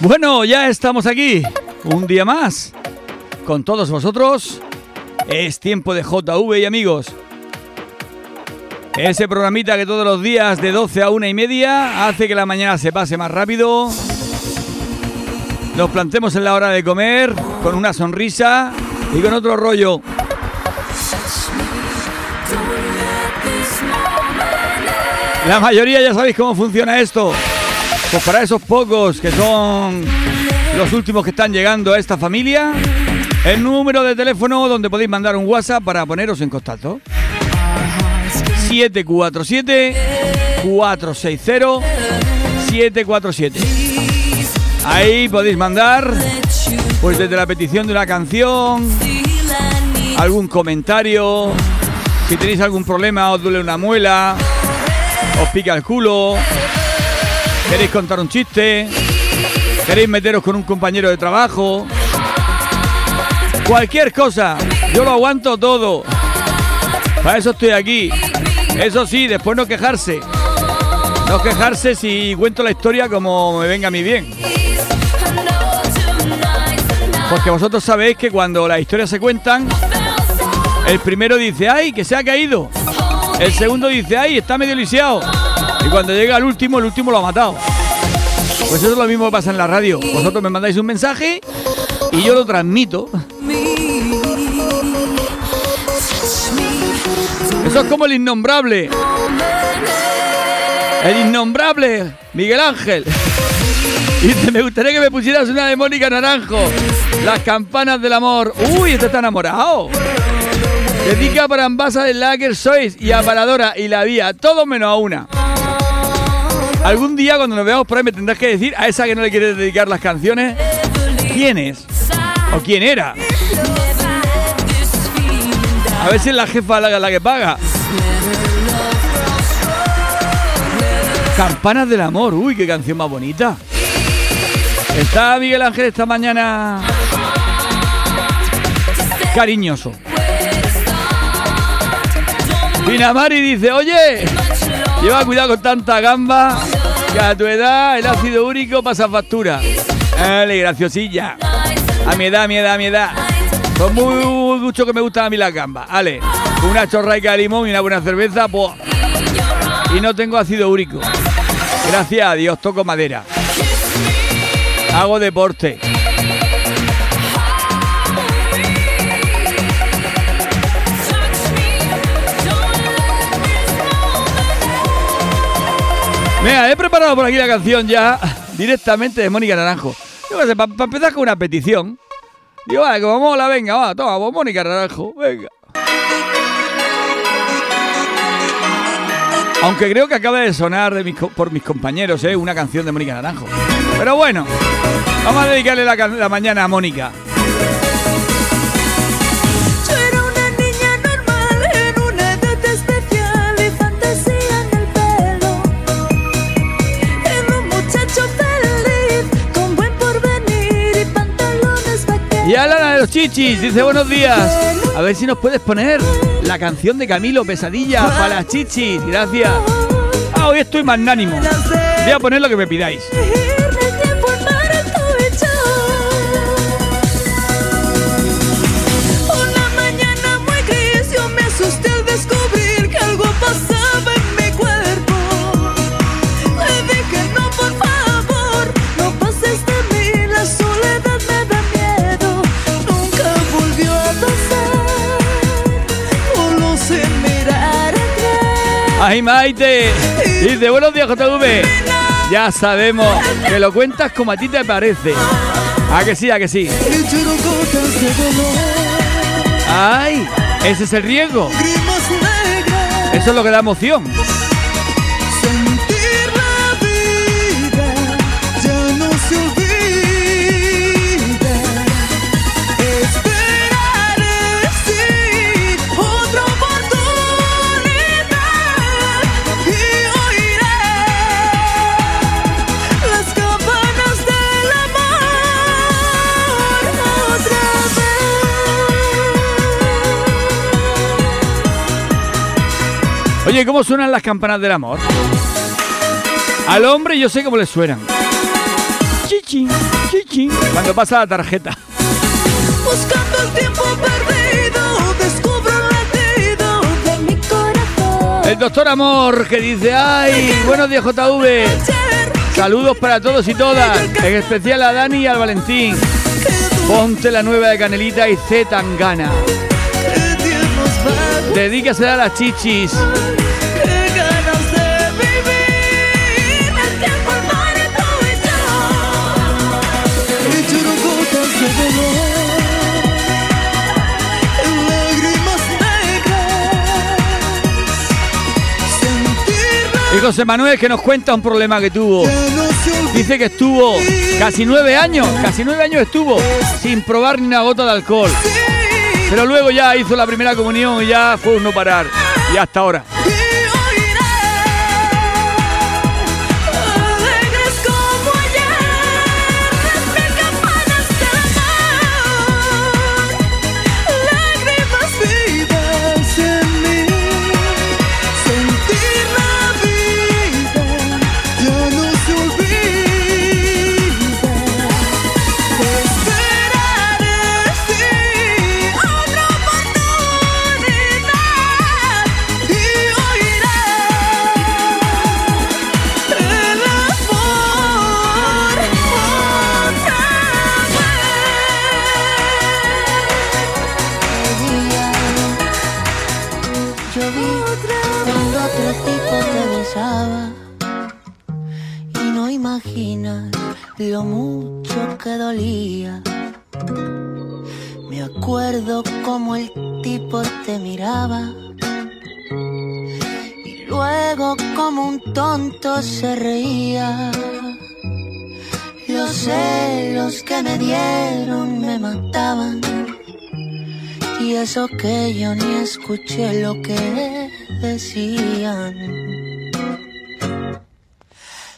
Bueno, ya estamos aquí, un día más, con todos vosotros. Es tiempo de JV y amigos. Ese programita que todos los días de 12 a 1 y media hace que la mañana se pase más rápido. Nos plantemos en la hora de comer con una sonrisa y con otro rollo. La mayoría ya sabéis cómo funciona esto. Pues para esos pocos que son los últimos que están llegando a esta familia, el número de teléfono donde podéis mandar un WhatsApp para poneros en contacto. 747 460 747. Ahí podéis mandar pues desde la petición de una canción, algún comentario, si tenéis algún problema, os duele una muela, os pica el culo, queréis contar un chiste, queréis meteros con un compañero de trabajo, cualquier cosa, yo lo aguanto todo. Para eso estoy aquí. Eso sí, después no quejarse. No quejarse si cuento la historia como me venga a mí bien. Porque vosotros sabéis que cuando las historias se cuentan, el primero dice, ay, que se ha caído. El segundo dice, ay, está medio lisiado. Y cuando llega el último, el último lo ha matado. Pues eso es lo mismo que pasa en la radio. Vosotros me mandáis un mensaje y yo lo transmito. Eso es como el innombrable. El innombrable Miguel Ángel. Y me gustaría que me pusieras una de Mónica Naranjo. Las campanas del amor. Uy, este está enamorado. Dedica para Ambasa de Lager Sois y a Paradora y la Vía. Todo menos a una. Algún día cuando nos veamos por ahí me tendrás que decir a esa que no le quieres dedicar las canciones quién es o quién era. A ver si es la jefa la, que paga. Campanas del amor. Uy, qué canción más bonita. Está Miguel Ángel esta mañana cariñoso. Pinamari dice, oye, lleva cuidado con tanta gamba, que a tu edad el ácido úrico pasa factura. Dale, graciosilla. A mi edad, a mi edad, a mi edad. Pues muy, mucho que me gustan a mí las gambas. Ale, una chorraica de limón y una buena cerveza, pues. Y no tengo ácido úrico. Gracias a Dios, toco madera. Hago deporte. Mira, he preparado por aquí la canción ya directamente de Mónica Naranjo. Para empezar con una petición. Digo, vale, como mola, venga, va, toma, pues Mónica Naranjo, venga. Aunque creo que acaba de sonar por mis compañeros, ¿eh? Una canción de Mónica Naranjo. Pero bueno, vamos a dedicarle la mañana a Mónica. Y Alana de los Chichis dice buenos días. A ver si nos puedes poner la canción de Camilo Pesadilla para las Chichis. Gracias. Ah, hoy estoy magnánimo. Voy a poner lo que me pidáis. ¡Ay, Maite! Dice, buenos días, JV. Ya sabemos que lo cuentas como a ti te parece. ¿A que sí, a que sí? ¡Ay! Ese es el riesgo. Eso es lo que da emoción. Oye, ¿cómo suenan las campanas del amor? Al hombre yo sé cómo le suenan. chichi, chichi. Cuando pasa la tarjeta. Buscando el tiempo perdido, descubro el latido de mi corazón. El doctor Amor que dice, ay, buenos días JV. Saludos para todos y todas, en especial a Dani y al Valentín. Ponte la nueva de Canelita y Z Tangana. Dedícase a las chichis. Y José Manuel que nos cuenta un problema que tuvo. Dice que estuvo casi nueve años, casi nueve años estuvo sin probar ni una gota de alcohol. Pero luego ya hizo la primera comunión y ya fue un no parar. Y hasta ahora. Mucho que dolía. Me acuerdo como el tipo te miraba y luego como un tonto se reía. Los celos que me dieron me mataban. Y eso que yo ni escuché lo que decían.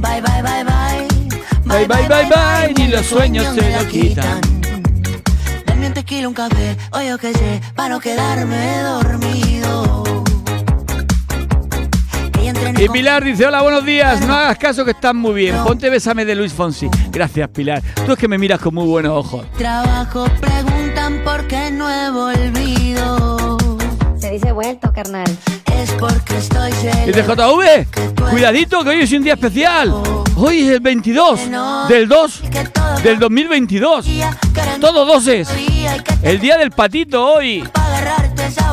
Bye, bye, bye, bye. Bye, bye, bye, bye. Ni los sueños se la quitan. Dame un tequila, un café, o yo qué sé, para no quedarme dormido. Y Pilar dice, hola, buenos días. No hagas caso que están muy bien. Ponte Bésame de Luis Fonsi. Gracias, Pilar. Tú es que me miras con muy buenos ojos. Trabajo, preguntan por qué no he volvido. Se dice vuelto, carnal. Es porque estoy Dice celebrando. JV, cuidadito que hoy es un día especial. Hoy es el 22 del 2 del 2022. Todo doses. El día del patito hoy.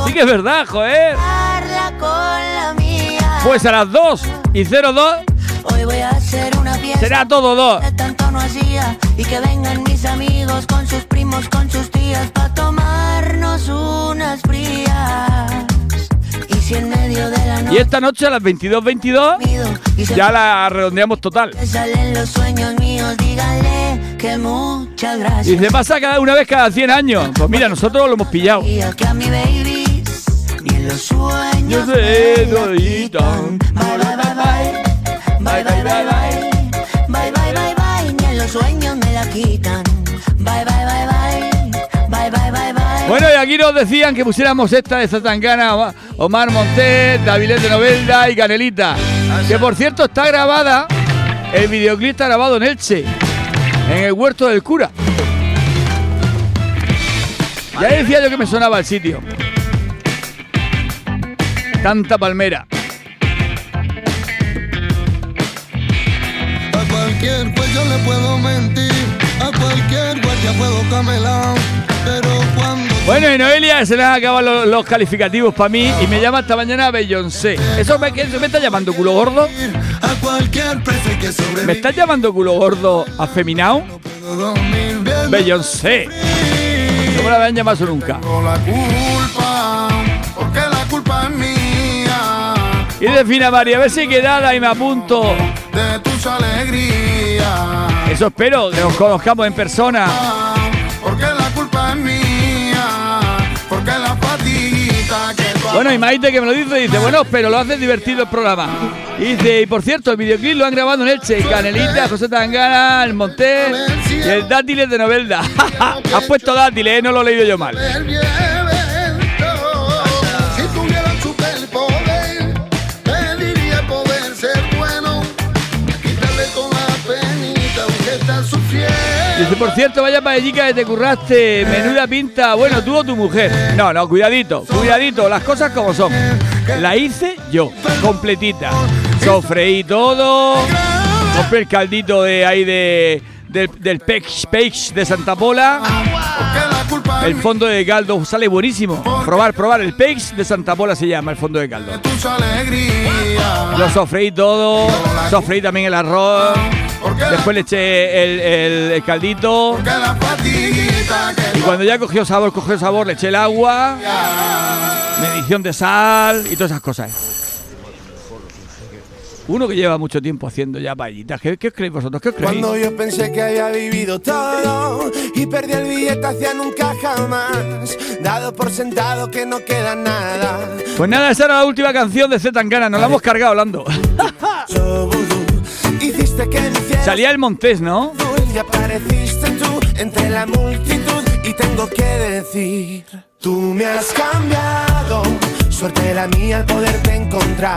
Sí que es verdad, joder. Pues a las 2 y 02 Hoy voy a hacer una fiesta. será todo 2. De tanto no hacía. Y que vengan mis amigos con sus primos, con sus tías. Pa' tomarnos unas frías. Y esta noche a las 22.22 y se ya la redondeamos total. Y se pasa cada una vez cada 100 años. Pues mira, nosotros lo hemos pillado. Yo sé, lo Dorita. quitan. Bye bye bye bye. Bye bye bye bye. Bye bye bye bye. Ni en los sueños me la quitan. Bueno, y aquí nos decían que pusiéramos esta de Zatangana, Oma- Omar Montes, Davilés de Novelda y Canelita. Que por cierto está grabada, el videoclip está grabado en Elche, en el huerto del cura. Ya decía yo que me sonaba el sitio. Tanta palmera. A cualquier juez yo le puedo mentir, a cualquier guardia puedo camelar. Pero cuando Bueno, y Noelia se les acaban los, los calificativos para mí y me llama esta mañana Beyoncé. ¿Eso me, eso me está llamando culo gordo? ¿Me estás llamando culo gordo afeminado? Beyoncé. No me la habían llamado nunca. Y defina María, a ver si quedada y me apunto. De tus alegrías. Eso espero, que nos conozcamos en persona. Porque la culpa es mía. Porque la fatiguita que Bueno, y Maite que me lo dice, dice, bueno, pero lo hace divertido el programa. Y dice, y por cierto, el videoclip lo han grabado en Elche, Canelita, José Tangana, el Monté y el Dátiles de Novelda. Has puesto Dátiles, ¿eh? no lo he leído yo mal. Dice, por cierto, vaya paellica que te curraste, menuda pinta. Bueno, tú o tu mujer. No, no, cuidadito, cuidadito, las cosas como son. La hice yo, completita. Sofreí todo, compré el caldito de ahí de, del, del Peix, Peix de Santa Pola. El fondo de caldo sale buenísimo. Probar, probar. El Peix de Santa Pola se llama el fondo de caldo. Lo sofreí todo, sofreí también el arroz. Después le eché el, el- el caldito. Y cuando ya cogió sabor, cogió sabor, le eché el agua, medición de sal y todas esas cosas. Uno que lleva mucho tiempo haciendo ya paellitas. ¿Qué, qué os creéis vosotros? ¿Qué os creéis? Cuando yo pensé que había vivido todo y perdí el billete hacia nunca jamás, dado por sentado que no queda nada. Pues nada, esa era la última canción de Z Tangana. Nos la hemos cargado hablando. Hiciste que Salía el Montés, ¿no? azul y apareciste tú entre la multitud y tengo que decir, tú me has cambiado, suerte la mía al poderte encontrar.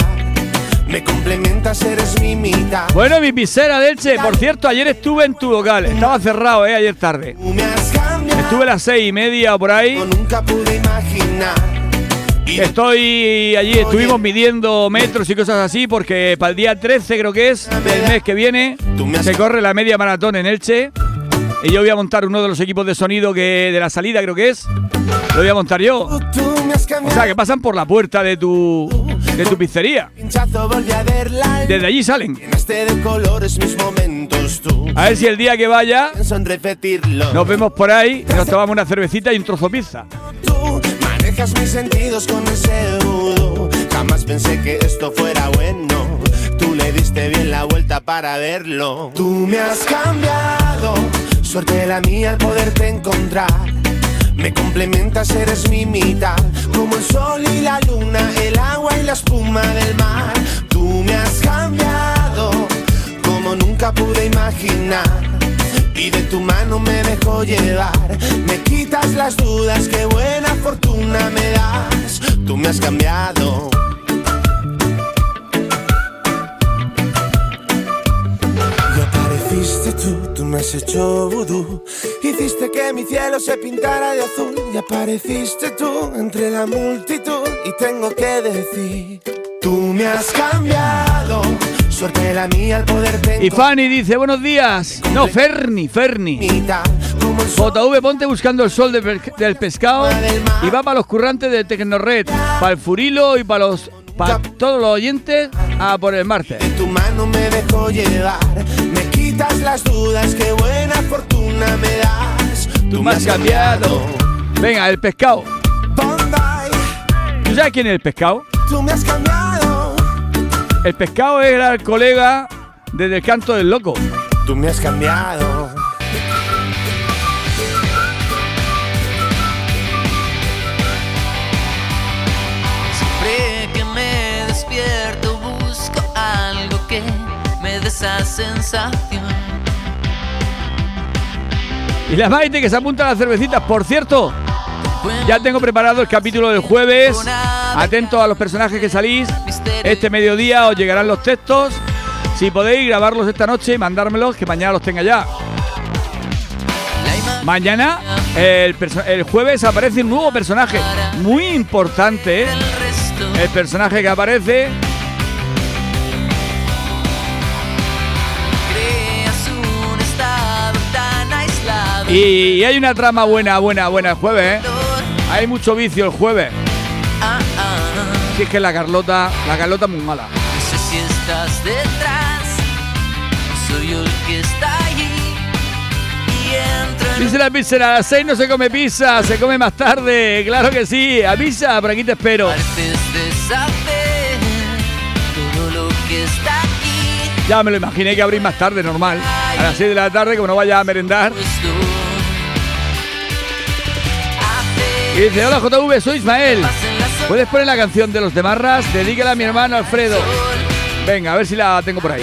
Me complementas, eres mi mitad. Bueno, mi pisera de Elche. Por cierto, ayer estuve en tu local. Estaba cerrado, ¿eh? Ayer tarde. Tú me has cambiado. Estuve a las seis y media o por ahí. como nunca pude imaginar. Estoy allí, estuvimos midiendo metros y cosas así porque para el día 13 creo que es del mes que viene se corre la media maratón en Elche y yo voy a montar uno de los equipos de sonido que de la salida creo que es. Lo voy a montar yo. O sea, que pasan por la puerta de tu de tu pizzería. Desde allí salen. Tú. A ver si el día que vaya nos vemos por ahí nos tomamos una cervecita y un trozo de pizza. Mis sentidos con ese vudú. Jamás pensé que esto fuera bueno. Tú le diste bien la vuelta para verlo. Tú me has cambiado. Suerte la mía al poderte encontrar. Me complementas, eres mi mitad. Como el sol y la luna, el agua y la espuma del mar. Tú me has cambiado. Como nunca pude imaginar. Y de tu mano me dejo llevar. Me quitas las dudas, qué buena fortuna me das. Tú me has cambiado. Y apareciste tú, tú me has hecho vudú. Hiciste que mi cielo se pintara de azul. Y apareciste tú entre la multitud. Y tengo que decir, tú me has cambiado. Suerte la mía al poderte Y Fanny dice, buenos días. No, Ferni, Ferni. JV Ponte buscando el sol de del pescado y va para los currantes de Tecnored, para el Furilo y para los para todos los oyentes a por el martes. En tu mano me dejo llevar. Me quitas las dudas, qué buena fortuna me das. Tú me has cambiado. Venga, el pescado. ¿Tú sabes quién es el pescado? tú me has cambiado. El pescado era el colega desde el canto del loco. Tú me has cambiado. Siempre que me despierto busco algo que me dé esa sensación. Y la Maite que se apunta a las cervecitas. Por cierto, ya tengo preparado el capítulo del jueves. Atento a los personajes que salís. Este mediodía os llegarán los textos. Si podéis grabarlos esta noche y mandármelos, que mañana los tenga ya. Mañana, el, jueves, aparece un nuevo personaje. Muy importante, ¿eh? El personaje que aparece. Y hay una trama buena, buena, buena el jueves, ¿eh? Hay mucho vicio el jueves. Si es que la Carlota, la Carlota es muy mala. No sé si estás detrás, soy yo el que está allí y entro en Dice la pizza, a las 6 no se come pizza, se come más tarde. Claro que sí, avisa, por aquí te espero. Ya me lo imaginé que abrís más tarde, normal. A las 6 de la tarde, como no vaya a merendar. Y dice, hola JV, soy Ismael. ¿Puedes poner la canción de los Demarras? Dedícala a mi hermano Alfredo. Venga, a ver si la tengo por ahí.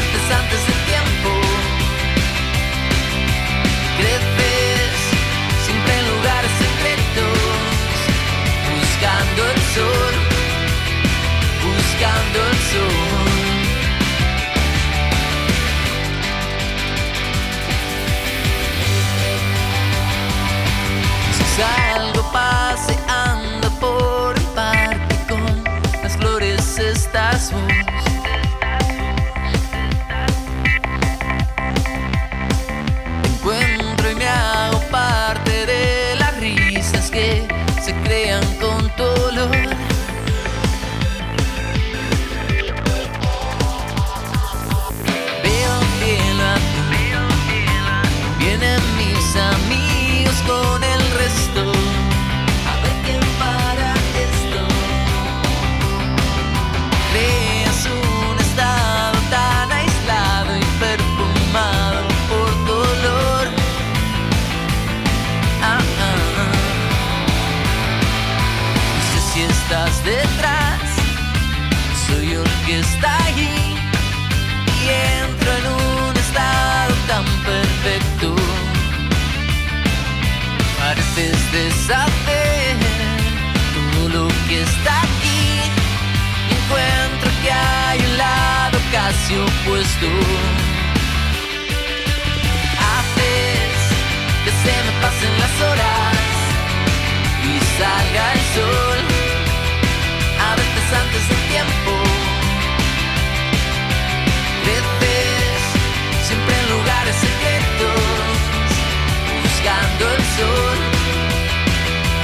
Casi opuesto. Haces que se me pasen las horas y salga el sol. A veces antes del tiempo. Creces siempre en lugares secretos, buscando el sol,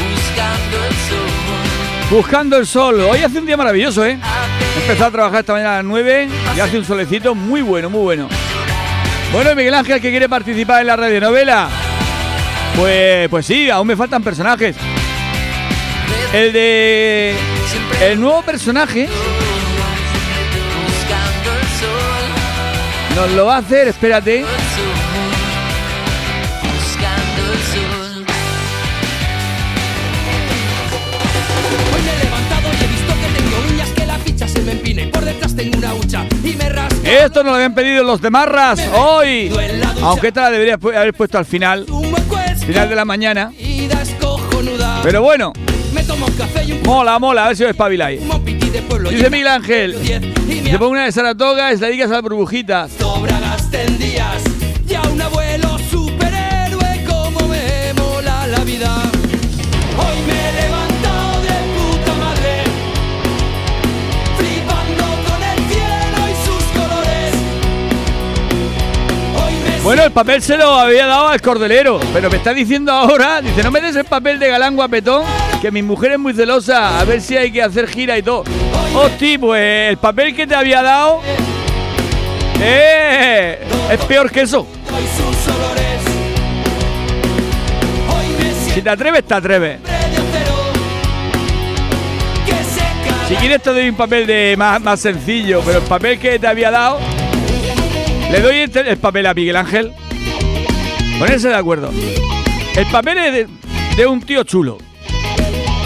buscando el sol. Buscando el sol. Hoy hace un día maravilloso, ¿eh? He empezado a trabajar esta mañana a las 9 y hace un solecito muy bueno, muy bueno. Bueno, Miguel Ángel, que quiere participar en la radionovela. Pues, pues sí, aún me faltan personajes. El de. El nuevo personaje nos lo va a hacer, espérate. Esto nos lo habían pedido los de Marras hoy. Aunque esta la debería haber puesto al final, final de la mañana. Pero bueno, mola, mola, a ver si os espabiláis. Dice Miguel Ángel, se pone una de Saratoga y la dedicas a las burbujitas. Bueno, el papel se lo había dado al cordelero, pero me está diciendo ahora, dice, no me des el papel de galán guapetón, que mi mujer es muy celosa, a ver si hay que hacer gira y todo. Hostia, pues el papel que te había dado eh, es peor que eso. Si te atreves, te atreves. Si quieres te doy un papel de más, más sencillo, pero el papel que te había dado, le doy el papel a Miguel Ángel. Ponerse de acuerdo. El papel es de, de un tío chulo,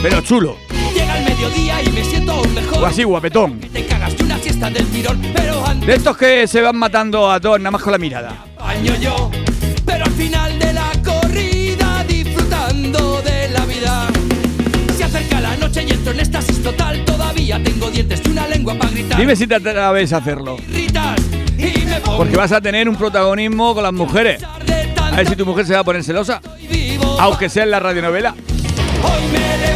pero chulo, Llega el mediodía y me siento mejor. o así guapetón. Te cagas de una siesta del tirón, pero De estos que se van matando a todos nada más con la mirada. baño yo. Pero al final de la corrida, disfrutando de la vida. Se acerca la noche y entro en éxtasis total. Todavía tengo dientes y una lengua para gritar. Dime si te atreves a hacerlo. Pongo Porque vas a tener un protagonismo con las mujeres. a de ver si tu mujer se va a poner celosa, aunque sea en la radionovela. Hoy de.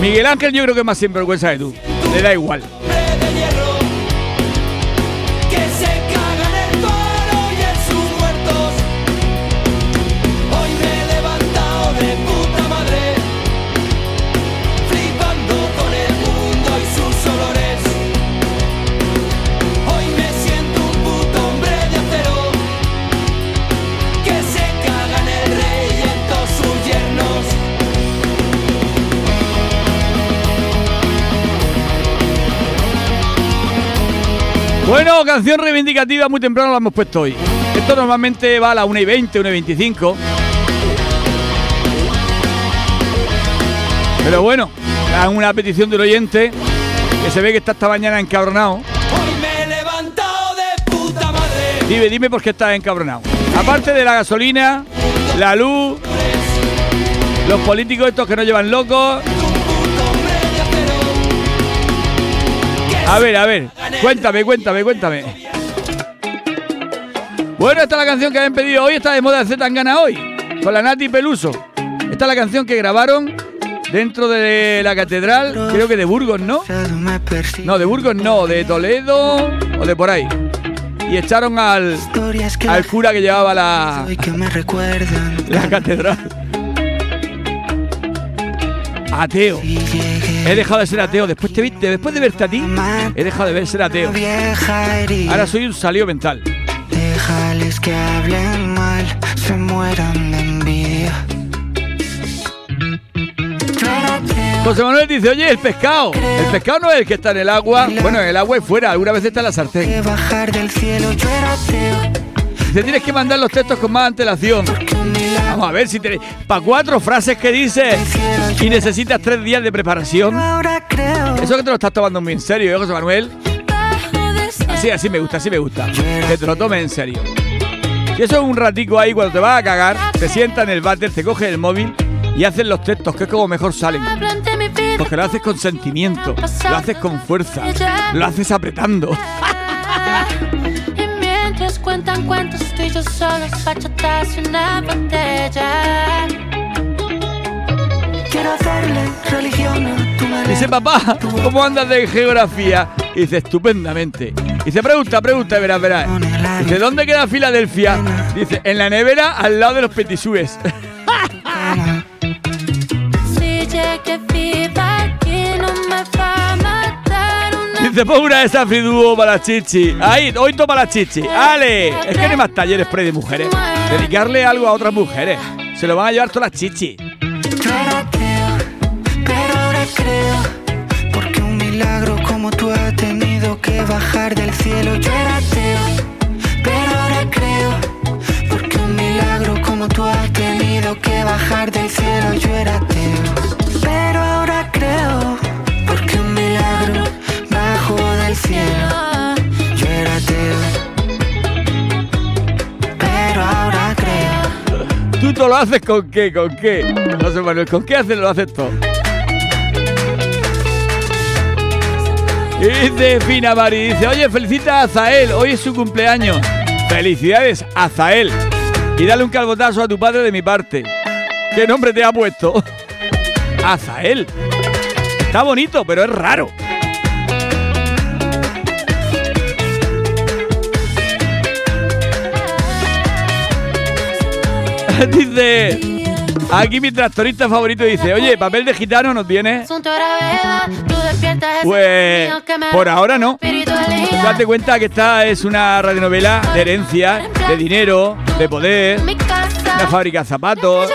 Miguel Ángel yo creo que es más sinvergüenza que tú. Le da igual. Bueno, canción reivindicativa muy temprano la hemos puesto hoy. Esto normalmente va a las 1 y 20, 1 y 25. Pero bueno, es una petición del oyente que se ve que está esta mañana encabronado. Hoy me he levantado de puta madre. Dime, dime por qué estás encabronado. Aparte de la gasolina, la luz, los políticos estos que nos llevan locos. A ver, a ver, cuéntame, cuéntame, cuéntame. Bueno, esta es la canción que habían pedido hoy, está de moda de Tangana hoy, con la Nati Peluso. Esta es la canción que grabaron dentro de la catedral, creo que de Burgos, ¿no? No, de Burgos no, de Toledo o de por ahí. Y echaron al, al cura que llevaba la, la catedral. Ateo. He dejado de ser ateo. Después, te, después de verte a ti, he dejado de ver ser ateo. Ahora soy un salido mental. déjales que hablen mal se mueran de envidia José Manuel dice, oye, el pescado. El pescado no es el que está en el agua. Bueno, en el agua y fuera. Alguna vez está en la sartén. que bajar del cielo yo era ateo Dice, tienes que mandar los textos con más antelación. Vamos a ver si te... Para cuatro frases que dices y necesitas tres días de preparación. ahora creo Eso que te lo estás tomando muy en serio, ¿eh, José Manuel? Así, así me gusta, así me gusta. Que te lo tomes en serio. Y eso es un ratico ahí cuando te vas a cagar, te sientas en el váter, te coges el móvil y haces los textos, que es como mejor salen. Porque lo haces con sentimiento, lo haces con fuerza, lo haces apretando. Y mientras cuentan cuentos tú y yo solos bachatas y una botella quiero hacerle religión a tu manera Dice, papá, ¿cómo andas de geografía? Y dice, estupendamente. Dice, pregunta, pregunta, verás, verás. Dice, ¿dónde queda Filadelfia? Dice, en la nevera al lado de los petisúes. matar una Dice, pon una de esas friduo para chichi. Ahí, hoy toma la chichi. ¡Ale! Es que no hay más talleres pre de mujeres. Dedicarle algo a otras mujeres. Se lo van a llevar todas las chichi. Yo era ateo, pero ahora creo Porque un milagro como tú ha tenido que bajar del cielo Yo era pero ahora creo Porque un milagro como tú ha tenido que bajar del cielo Yo era lo haces con qué? ¿Con qué? José Manuel, ¿con qué haces lo haces todo? Y dice Fina Mari, dice, oye, felicita a Zael, hoy es su cumpleaños. Felicidades a Zael. Y dale un calbotazo a tu padre de mi parte. ¿Qué nombre te ha puesto? Azael. Está bonito, pero es raro. dice, aquí mi tractorista favorito dice, oye, papel de gitano nos viene. Pues por ahora no. Date cuenta que esta es una radionovela de herencia, de dinero, de poder, una fábrica de zapatos,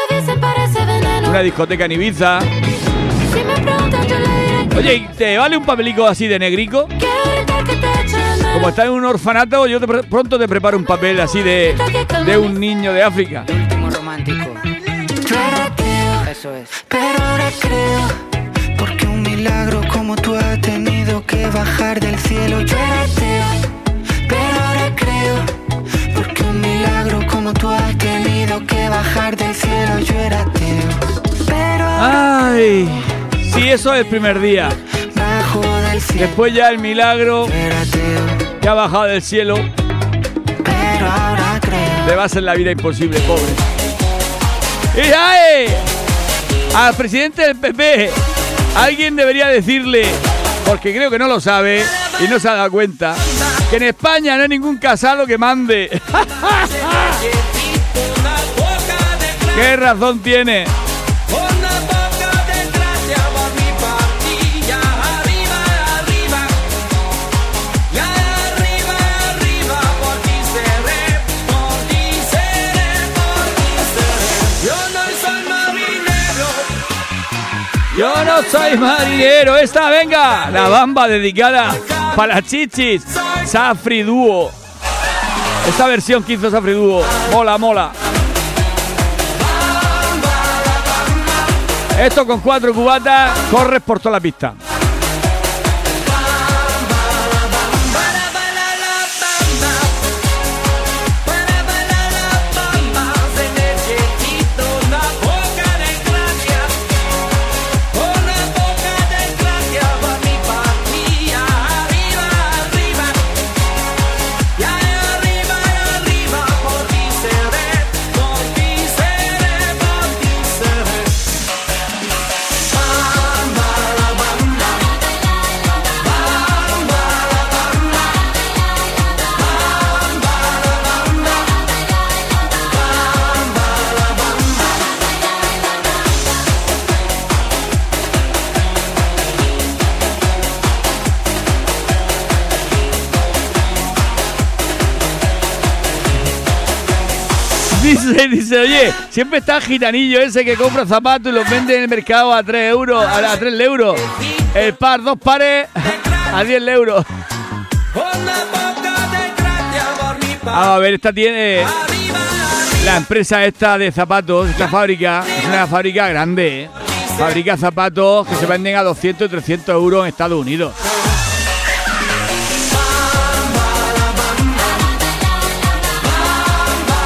una discoteca en Ibiza. Oye, ¿y ¿te vale un papelico así de negrico? Como estás en un orfanato, yo te pronto te preparo un papel así de, de un niño de África. Eso es. Pero ahora creo, porque un milagro como tú ha tenido que bajar del cielo. Yo era ateo, pero ahora creo, porque un milagro como tú has tenido que bajar del cielo. Yo era ateo, pero ahora Ay, sí, eso es el primer día. bajo del cielo. Después ya el milagro que ha bajado del cielo pero ahora creo. le va a hacer la vida imposible, pobre. ¡Y ay! Al presidente del PP, alguien debería decirle, porque creo que no lo sabe y no se ha dado cuenta, que en España no hay ningún casado que mande. ¿Qué razón tiene? Yo no soy marinero. Esta, venga, la bamba dedicada para las chichis. Safri Duo. Esta versión que hizo Safri Duo. Mola, mola. Esto con cuatro cubatas, corres por toda la pista. Dice, dice, oye, siempre está el gitanillo ese que compra zapatos y los vende en el mercado a 3 euros, a, a 3 euros. El par, dos pares a 10 euros. A ver, esta tiene la empresa esta de zapatos, esta fábrica, es una fábrica grande, ¿eh? Fabrica zapatos que se venden a 200 y 300 euros en Estados Unidos.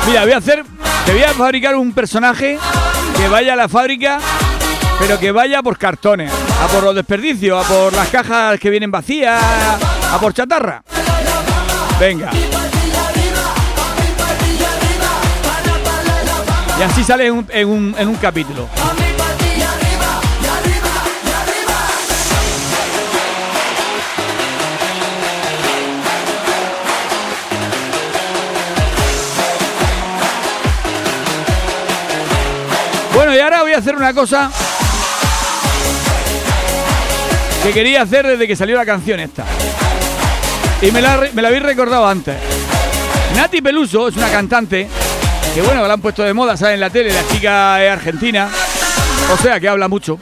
Mira, voy a hacer, te voy a fabricar un personaje que vaya a la fábrica, pero que vaya por cartones, a por los desperdicios, a por las cajas que vienen vacías, a por chatarra. Venga. Y así sale en un, en un- en un capítulo. Hacer una cosa que quería hacer desde que salió la canción esta. Y me la, me la habéis recordado antes. Nati Peluso es una cantante que, bueno, la han puesto de moda, ¿sabes? En la tele, la chica es argentina. O sea, que habla mucho.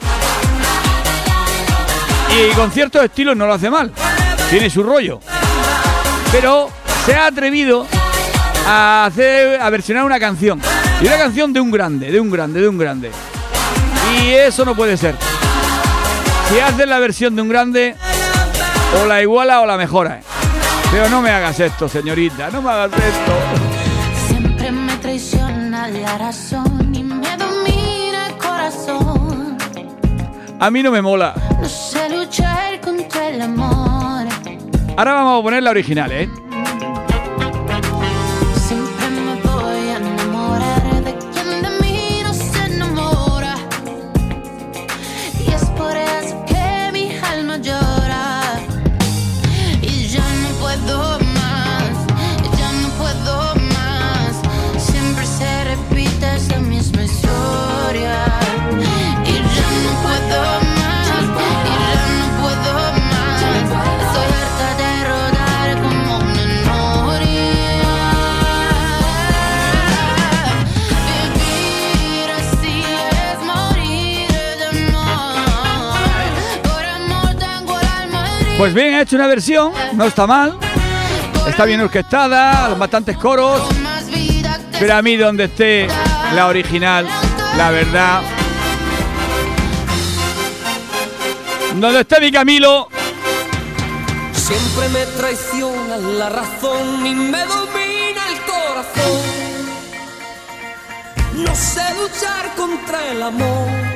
Y con ciertos estilos no lo hace mal. Tiene su rollo. Pero se ha atrevido a hacer, a versionar una canción. Y una canción de un grande, de un grande, de un grande. Y eso no puede ser. Si haces la versión de un grande, o la iguala o la mejora. Pero no me hagas esto, señorita, no me hagas esto. Siempre me traiciona la razón y me domina el corazón. A mí no me mola. No sé luchar contra el amor. Ahora vamos a poner la original, ¿eh? Pues bien, he hecho una versión, no está mal. Está bien orquestada, bastantes coros. Pero a mí donde esté la original, la verdad. Donde esté mi Camilo, Siempre me traiciona la razón y me domina el corazón. No sé luchar contra el amor.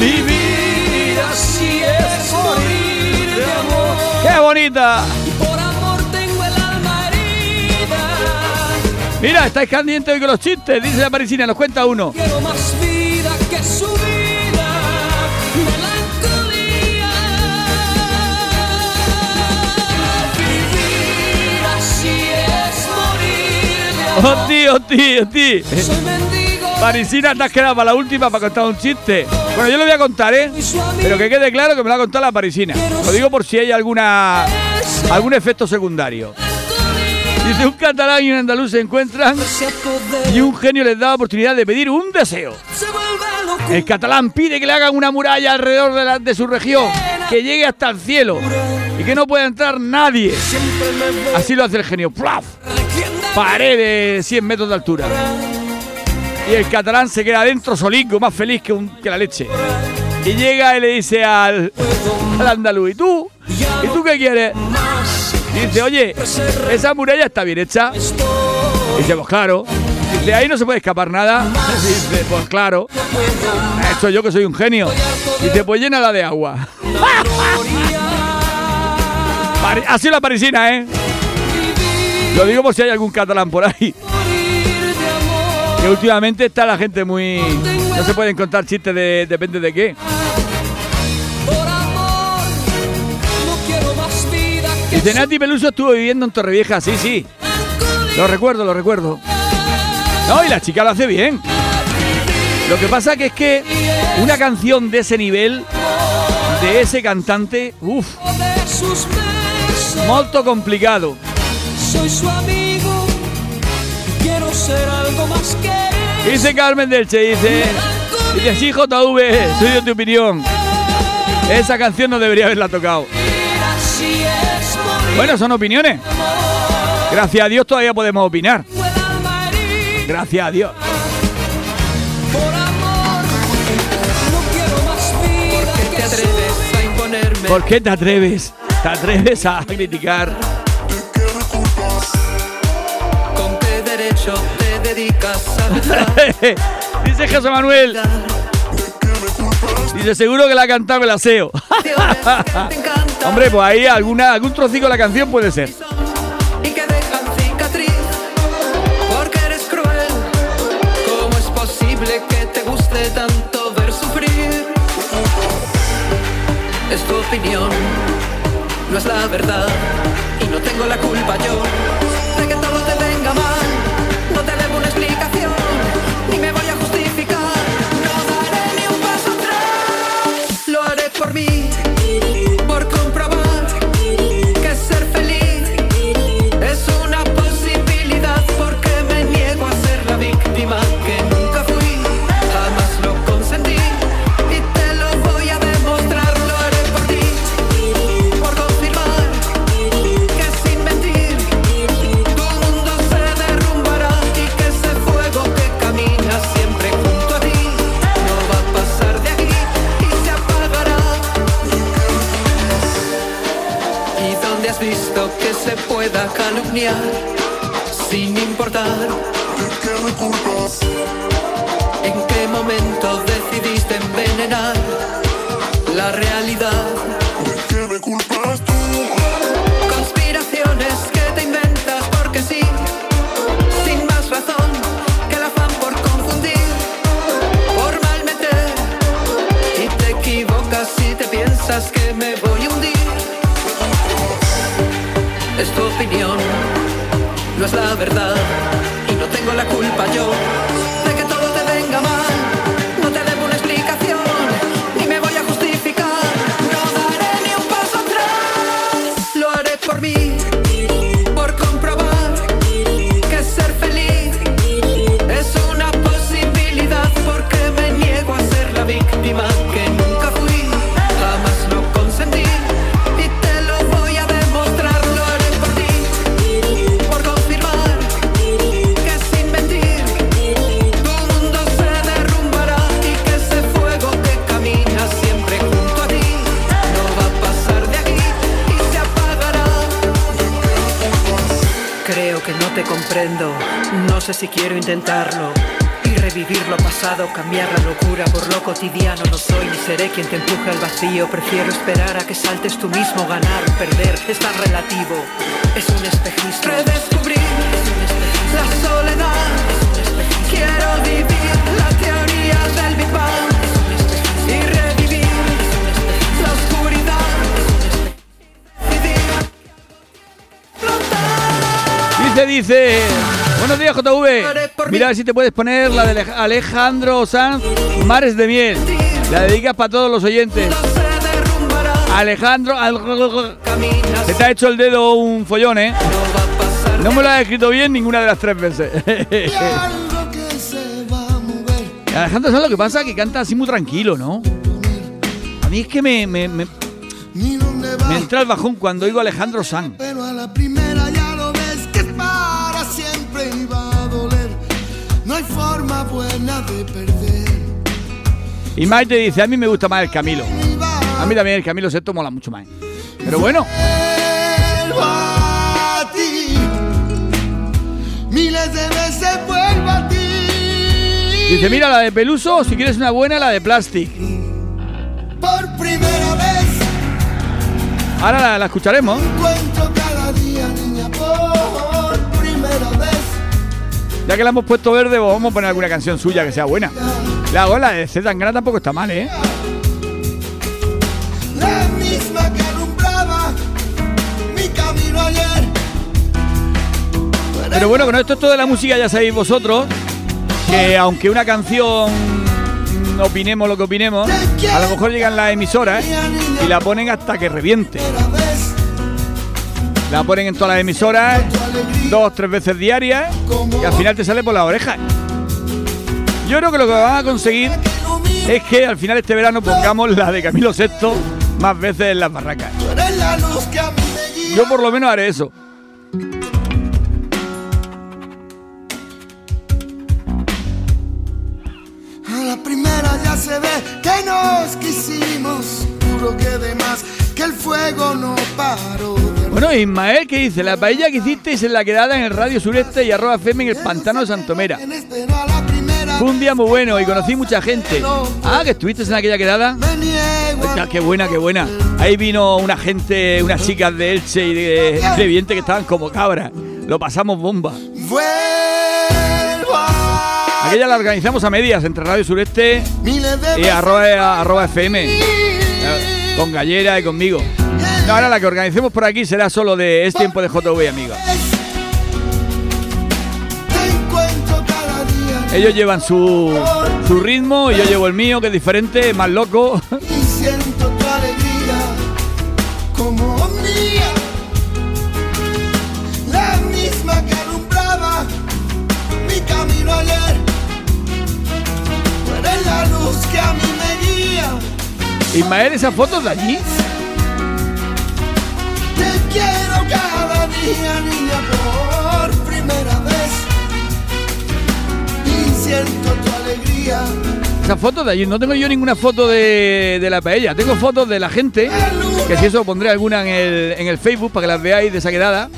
Vivir así es morir de amor. ¡Qué bonita! Y por amor tengo el alma. Mira, estáis calientes hoy con los chistes, dice la parisina, nos cuenta uno. Quiero más vida que su vida. Melancolía. Vivir así es morir de oh, amor. Oh, tío, tío, tío. Soy Parisina, te has quedado para la última para contar un chiste. Bueno, yo lo voy a contar, ¿eh? Pero que quede claro que me lo ha contado la parisina. Lo digo por si hay alguna algún efecto secundario. Dice, un catalán y un andaluz se encuentran y un genio les da la oportunidad de pedir un deseo. El catalán pide que le hagan una muralla alrededor de, de su región, que llegue hasta el cielo y que no pueda entrar nadie. Así lo hace el genio. ¡Plaf! Pared de 100 metros de altura. Y el catalán se queda adentro solico, más feliz que, la leche. Y llega y le dice al, al andaluz, ¿y tú? ¿Y tú qué quieres? Y dice, oye, esa muralla está bien hecha. Y dice, pues claro. De ahí no se puede escapar nada. Dice, pues claro. Eso yo que soy un genio. Dice, pues llénala de agua. Así la parisina, ¿eh? Lo digo por si hay algún catalán por ahí. Que últimamente está la gente muy. No se pueden contar chistes de depende de qué. Por amor, no quiero más vida que Dice Nati Peluso estuvo viviendo en Torrevieja, sí, sí. Lo recuerdo, lo recuerdo. No, y la chica lo hace bien. Lo que pasa es que una canción de ese nivel, de ese cantante, uff, molto complicado. Soy ser algo más que Dice Carmen del Che, dice, dice, sí, JV, soy de tu opinión. Esa canción no debería haberla tocado. Bueno, son opiniones. Gracias a Dios todavía podemos opinar. Gracias a Dios. ¿Por qué te atreves? ¿Te atreves a criticar? ¿Con qué derecho Dice José Manuel. Dice, seguro que la cantaba el aseo. Hombre, pues ahí alguna, algún trocico de la canción puede ser. y que dejan cicatriz. Porque eres cruel. ¿Cómo es posible que te guste tanto ver sufrir? Es tu opinión, no es la verdad. Y no tengo la culpa yo que se pueda calumniar sin importar? ¿En qué momento decidiste envenenar la realidad? Conspiraciones que te inventas porque sí, sin más razón que el afán por confundir, por mal meter y te equivocas si te piensas que me voy. Es tu opinión, no es la verdad. Y no tengo la culpa yo comprendo, no sé si quiero intentarlo. Y revivir lo pasado, cambiar la locura por lo cotidiano. No soy ni seré quien te empuje al vacío. Prefiero esperar a que saltes tú mismo. Ganar, perder, es tan relativo. Es un espejismo. Redescubrir la soledad. Quiero vivir Dice, dice. Buenos días, JV. Mira a ver si te puedes poner la de Alej- Alejandro Sanz, Mares de Miel. La dedicas para todos los oyentes. Alejandro, se te ha hecho el dedo un follón, ¿eh? no me lo has escrito bien ninguna de las tres veces. Alejandro, ¿sabes lo que pasa? Que canta así muy tranquilo, ¿no? A mí es que me, me, me- me entra el bajón cuando oigo a Alejandro Sanz. Y Maite dice, a mí me gusta más el Camilo. A mí también el Camilo Sesto mola mucho más. Pero bueno, vuelvo a ti. Miles de veces vuelvo a ti. dice, mira la de Peluso, si quieres una buena, la de Plastic. Por primera vez Ahora la, la escucharemos. encuentro Ya que la hemos puesto verde, pues vamos a poner alguna canción suya que sea buena. La ola de Z Tangana tampoco está mal, ¿eh? La misma que alumbraba mi camino ayer. Pero bueno, con esto es toda la música, ya sabéis vosotros, que aunque una canción mm, opinemos lo que opinemos, a lo mejor llegan las emisoras ¿eh? y la ponen hasta que reviente. La ponen en todas las emisoras, dos, tres veces diarias, y al final te sale por las orejas. Yo creo que lo que van a conseguir es que al final este verano pongamos la de Camilo VI más veces en las barracas. Yo por lo menos haré eso. A la primera ya se ve que nos quisimos. Juro que de más que el fuego no paró. Bueno, Ismael, ¿qué dice? La paella que hicisteis en la quedada en el Radio Sureste y arroba FM en el Pantano de Santomera. Fue un día muy bueno y conocí mucha gente. Ah, que estuviste en aquella quedada. me niego a Hostia, qué buena, qué buena. Ahí vino una gente, unas chicas de Elche y de, de Viente que estaban como cabras. Lo pasamos bomba. Aquella la organizamos a medias entre Radio Sureste y arroba, arroba FM. Con Gallera y conmigo. No, ahora la que organicemos por aquí será solo de Es Tiempo de JV, día Ellos llevan su, su ritmo y yo llevo el mío, que es diferente, más loco. Ismael, esas fotos de allí. Te quiero cada día, niña, por primera vez. Y siento tu alegría. Esas fotos de allí. No tengo yo ninguna foto de, de la paella. Tengo fotos de la gente. Que si eso pondré alguna en el, en el Facebook para que las veáis de esa quedada.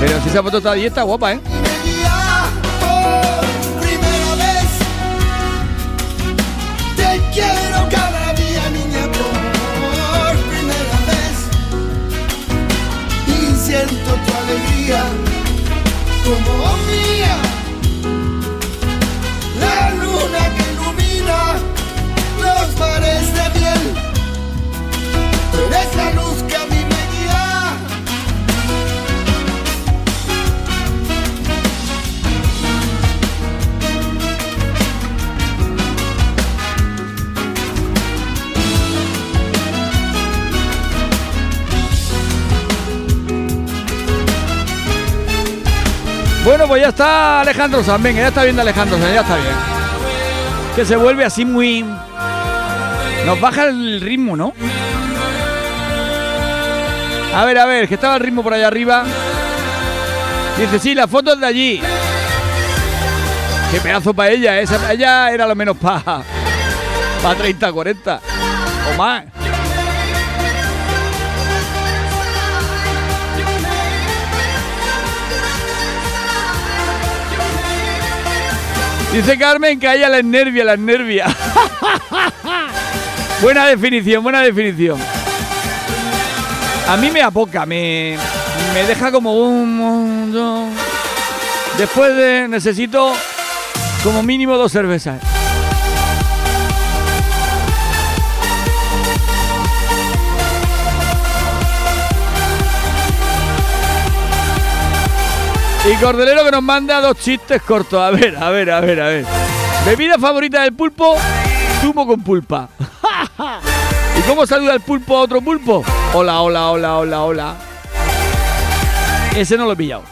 Pero si esa foto está allí, está guapa, ¿eh? Como Bueno, pues ya está Alejandro Sanz. Venga, ya está viendo Alejandro Sanz, ya está bien. Que se vuelve así muy. Nos baja el ritmo, ¿no? A ver, a ver, que estaba el ritmo por allá arriba. Dice, sí, las fotos de allí. Qué pedazo para ella, esa ella era lo menos para pa 30, 40 o más. Dice Carmen que a ella la nervia, la nervia. buena definición, buena definición. A mí me apoca, me, me deja como un, un- Después de... Necesito como mínimo dos cervezas. Y Cordelero que nos manda dos chistes cortos. A ver, a ver, a ver, a ver. Bebida favorita del pulpo, zumo con pulpa. ¿Y cómo saluda el pulpo a otro pulpo? Hola, hola, hola, hola, hola. Ese no lo he pillado.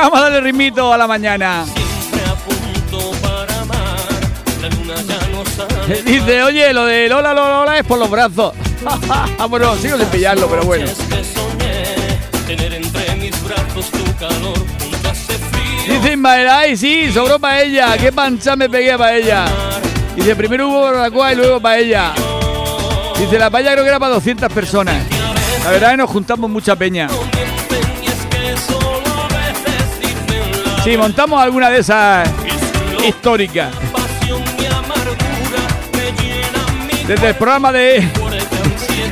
Venga, vamos a darle ritmito a la mañana. para sale. Dice, oye, lo de Lola, Lola, Lola es por los brazos. bueno, sigo sin pillarlo, pero bueno. Dice Ismael, ay, sí, sobró paella. Qué pancha me pegué a paella. Dice, primero hubo barbacoa y luego paella. Dice, la paella creo que era para 200 personas. La verdad es que nos juntamos mucha peña. Sí, montamos alguna de esas históricas. Desde el programa de,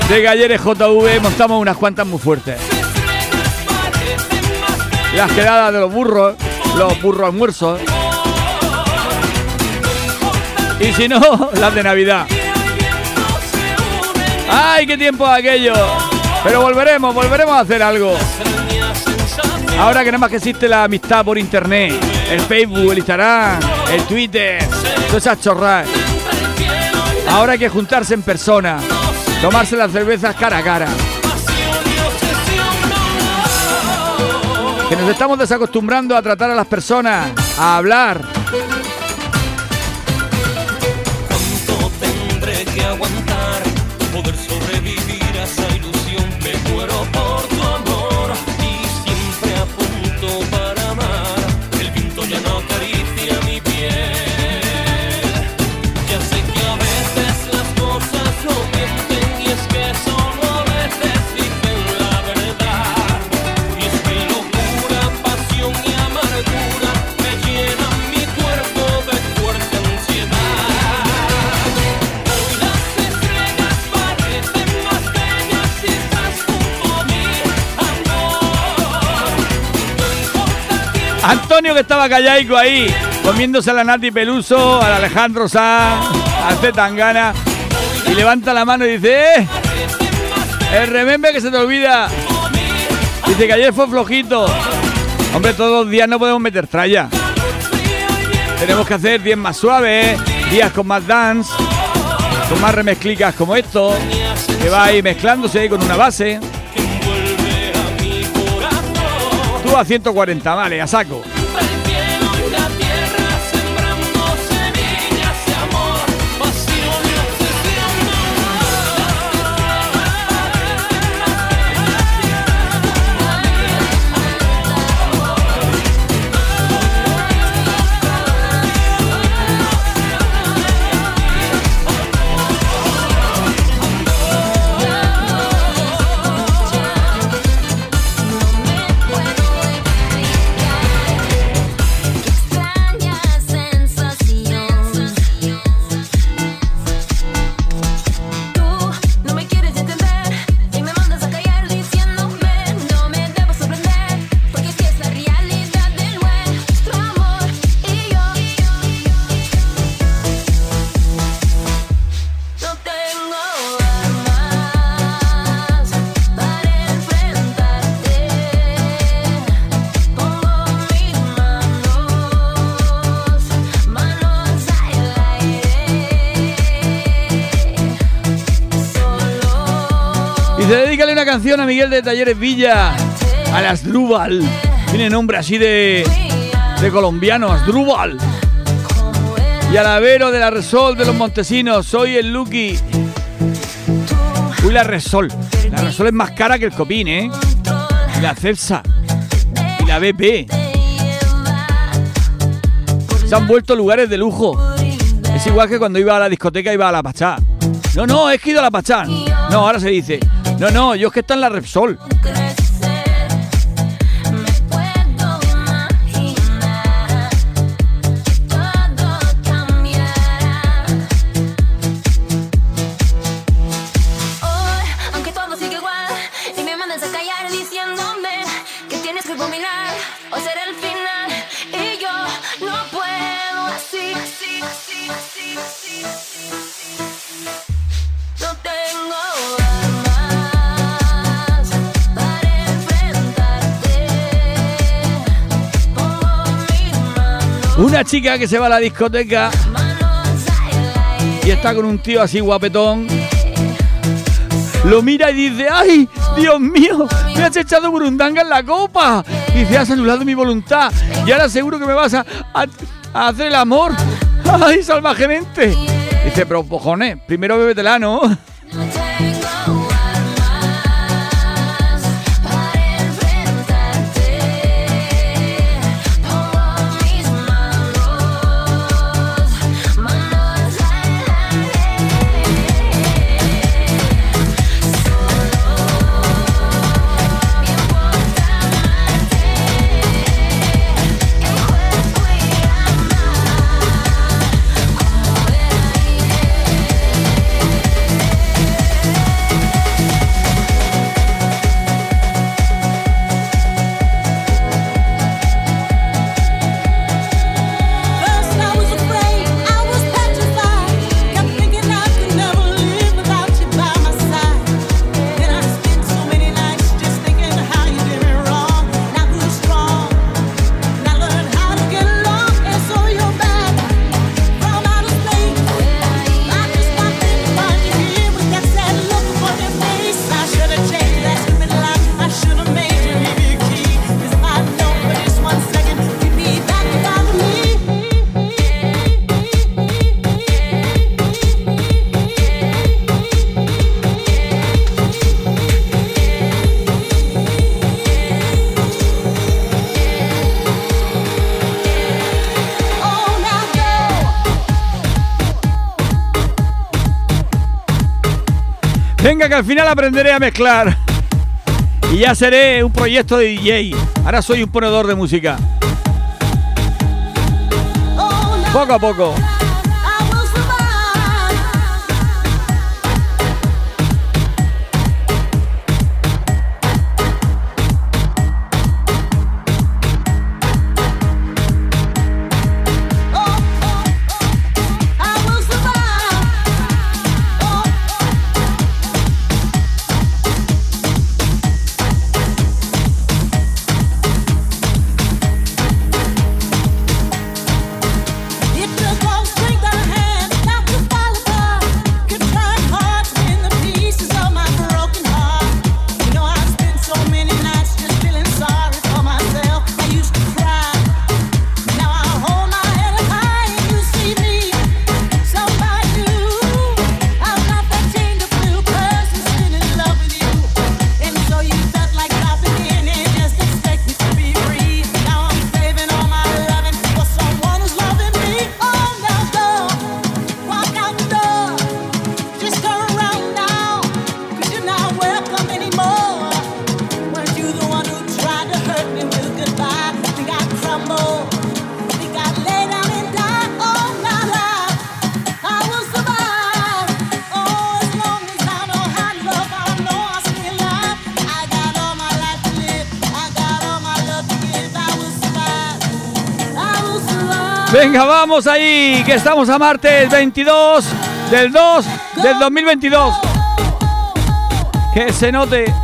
de Galleres JV montamos unas cuantas muy fuertes. Las quedadas de los burros, los burros almuerzos. Y si no, las de Navidad. ¡Ay, qué tiempo aquello! Pero volveremos, volveremos a hacer algo. Ahora que nada más que existe la amistad por internet, el Facebook, el Instagram, el Twitter, todas esas chorradas. Ahora hay que juntarse en persona, tomarse las cervezas cara a cara. Que nos estamos desacostumbrando a tratar a las personas, a hablar. ¿Cuánto tendré que aguantar? Poder sobrevivir Antonio que estaba callaico ahí, comiéndose a la Nati Peluso, al Alejandro Sanz, al Tangana, y levanta la mano y dice, ¡eh! El remembe que se te olvida. Dice que ayer fue flojito. Hombre, todos los días no podemos meter tralla. Tenemos que hacer días más suaves, días con más dance, con más remezclicas como esto, que va ahí mezclándose ahí con una base. A 140, vale, a saco. Canción a Miguel de Talleres Villa, a las Drubal. Tiene nombre así de, de colombiano, Asdrúbal. Y a la de la Resol de los Montesinos, soy el Lucky. Uy, la Resol. La Resol es más cara que el Copín, ¿eh? Y la Cepsa. Y la BP. Se han vuelto lugares de lujo. Es igual que cuando iba a la discoteca iba a la Pachá. No, no, es que he ido a la Pachá. No, ahora se dice. No, no, yo es que está en la Repsol. Una chica que se va a la discoteca y está con un tío así guapetón. Lo mira y dice, ¡ay, Dios mío! Me has echado burundanga en la copa. Y dice, has anulado mi voluntad. Y ahora seguro que me vas a, hacer el amor. ¡Ay, salvajemente! Dice, pero cojones, primero bébetela, ¿no? Venga, que al final aprenderé a mezclar. Y ya seré un proyecto de DJ. Ahora soy un ponedor de música. Poco a poco. Que estamos a martes 22 del 2 del 2022. Que se note.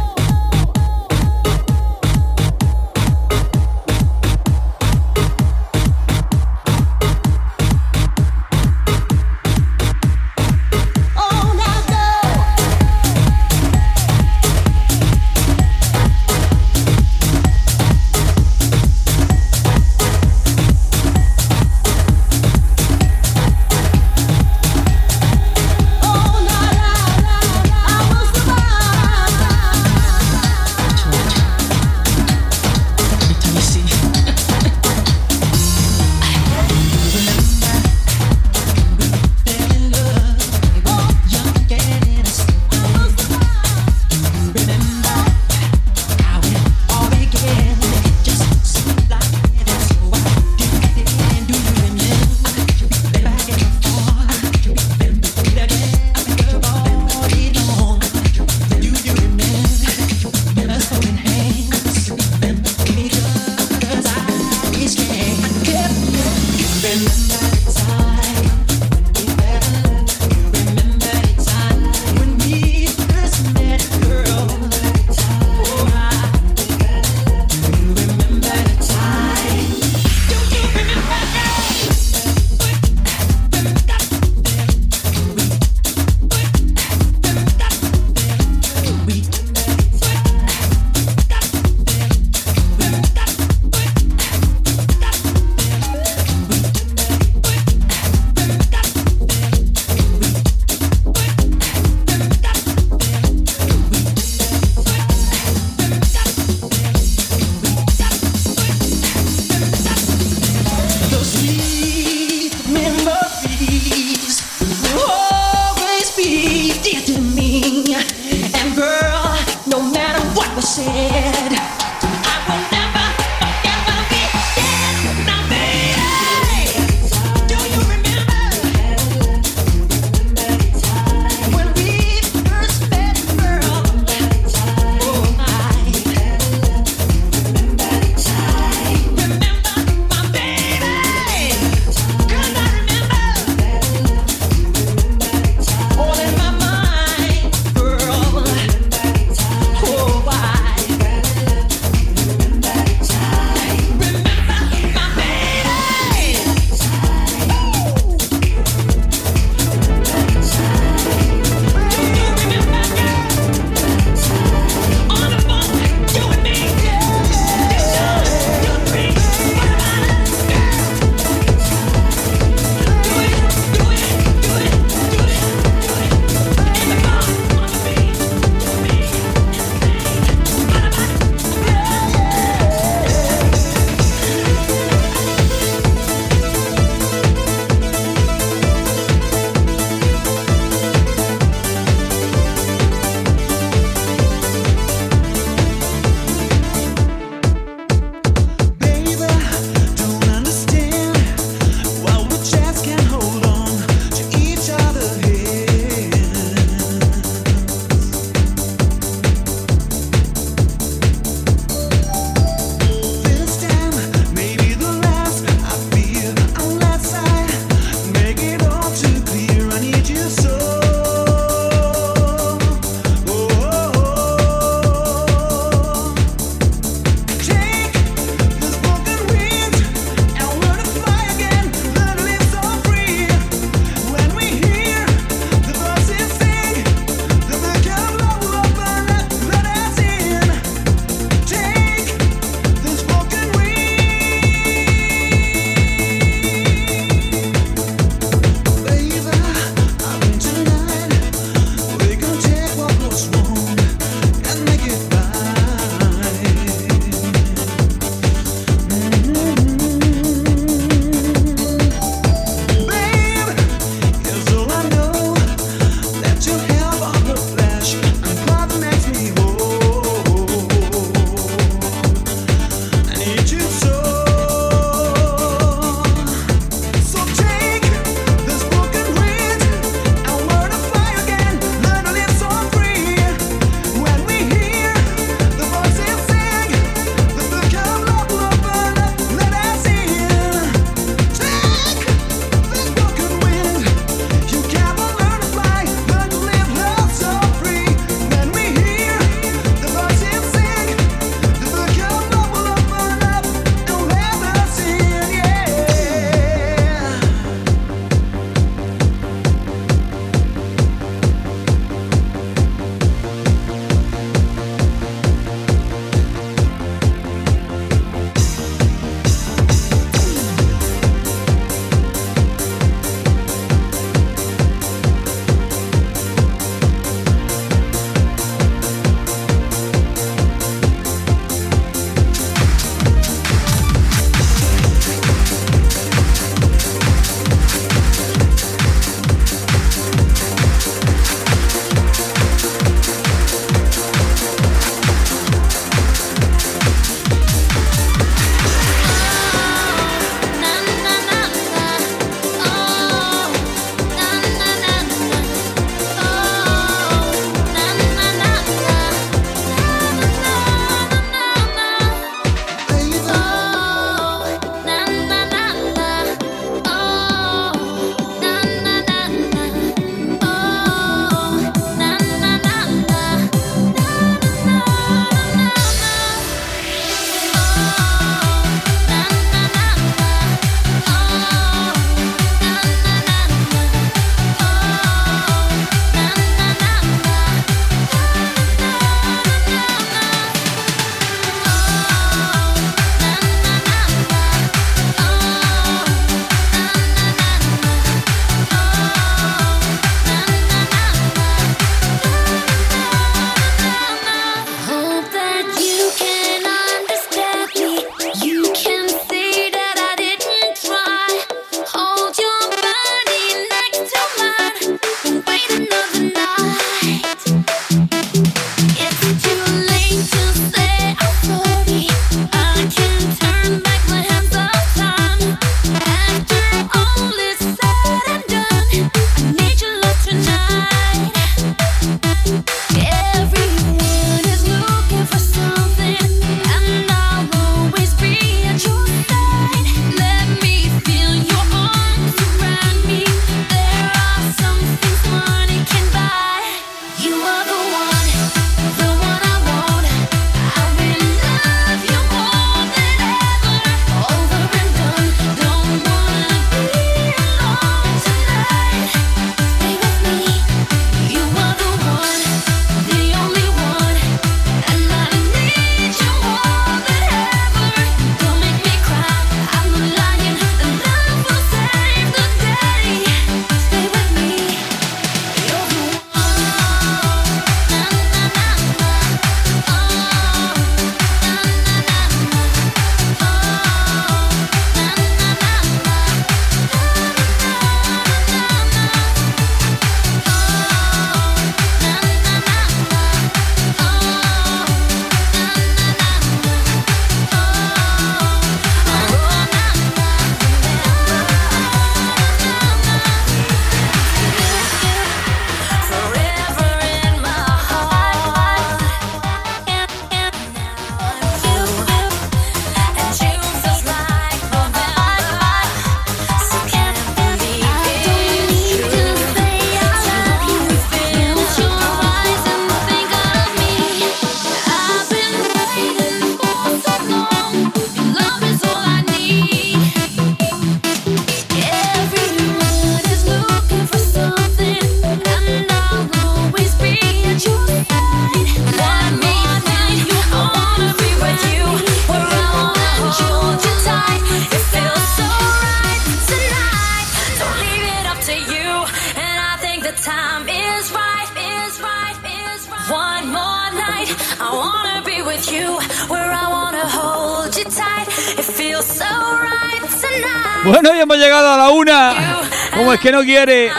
Que no quiere?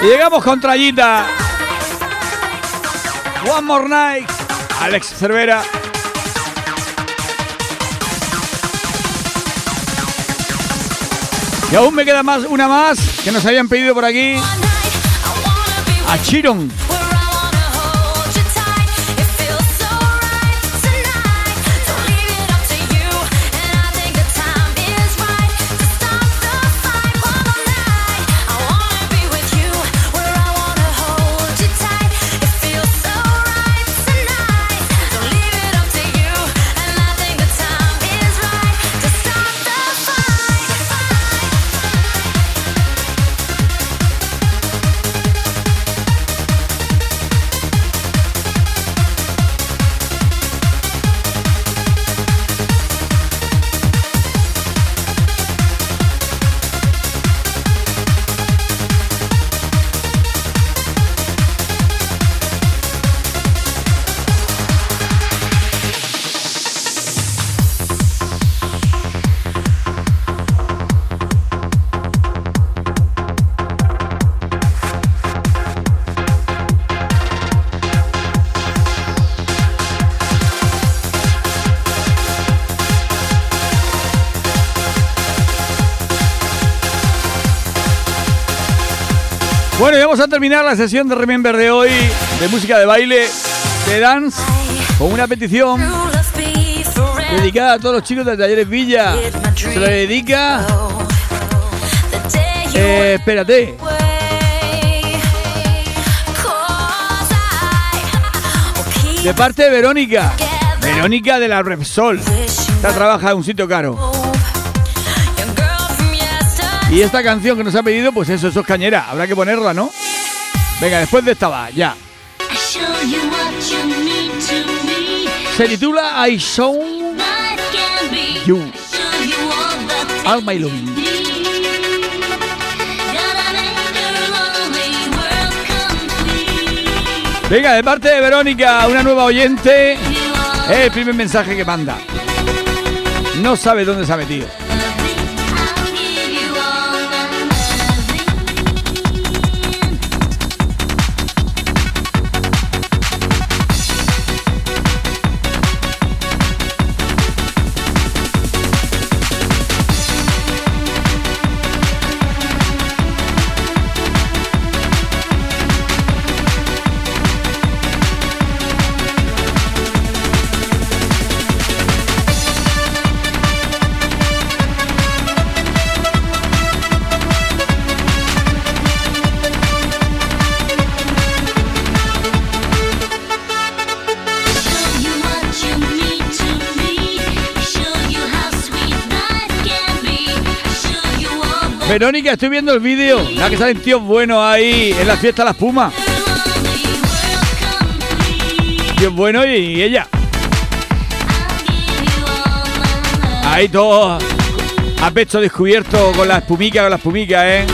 Y llegamos con trayita. One more night. Alex Cervera. Y aún me queda más, una más que nos habían pedido por aquí. A Chiron. Vamos a terminar la sesión de Remember de hoy de música de baile de dance con una petición dedicada a todos los chicos de Talleres Villa. Se lo dedica. Eh, espérate. De parte de Verónica. Verónica de la Repsol. Esta trabaja en un sitio caro. Y esta canción que nos ha pedido, pues eso, eso es cañera. Habrá que ponerla, ¿no? Venga, después de esta va, ya. Se titula I Show You. All My Loving. Venga, de parte de Verónica, una nueva oyente. Es el primer mensaje que manda. No sabe dónde se ha metido. Verónica, estoy viendo el vídeo. La que salen tíos buenos ahí en la fiesta de la espuma. Tíos buenos y ella. Ahí todos a pecho descubierto con la espumica, con la espumica, ¿eh?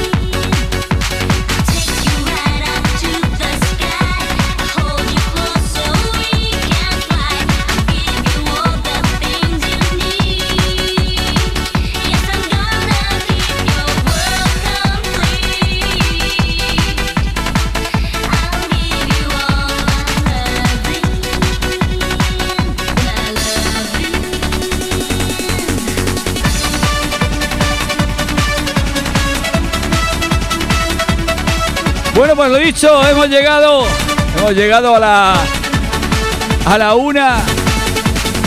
Bueno, pues lo dicho, hemos llegado, hemos llegado a la a la una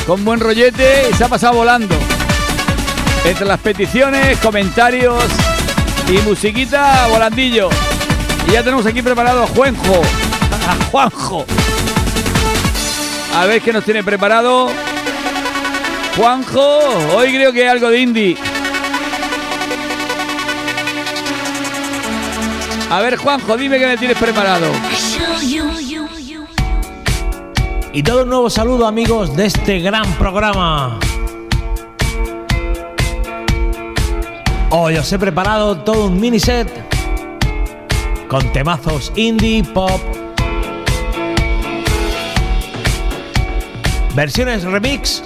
con buen rollete y se ha pasado volando. Entre las peticiones, comentarios y musiquita volandillo. Y ya tenemos aquí preparado a Juanjo, a Juanjo. A ver qué nos tiene preparado. Juanjo, hoy creo que hay algo de indie. A ver, Juanjo, dime que me tienes preparado. Y todo un nuevo saludo, amigos, de este gran programa. Hoy os he preparado todo un mini set con temazos indie, pop, versiones remix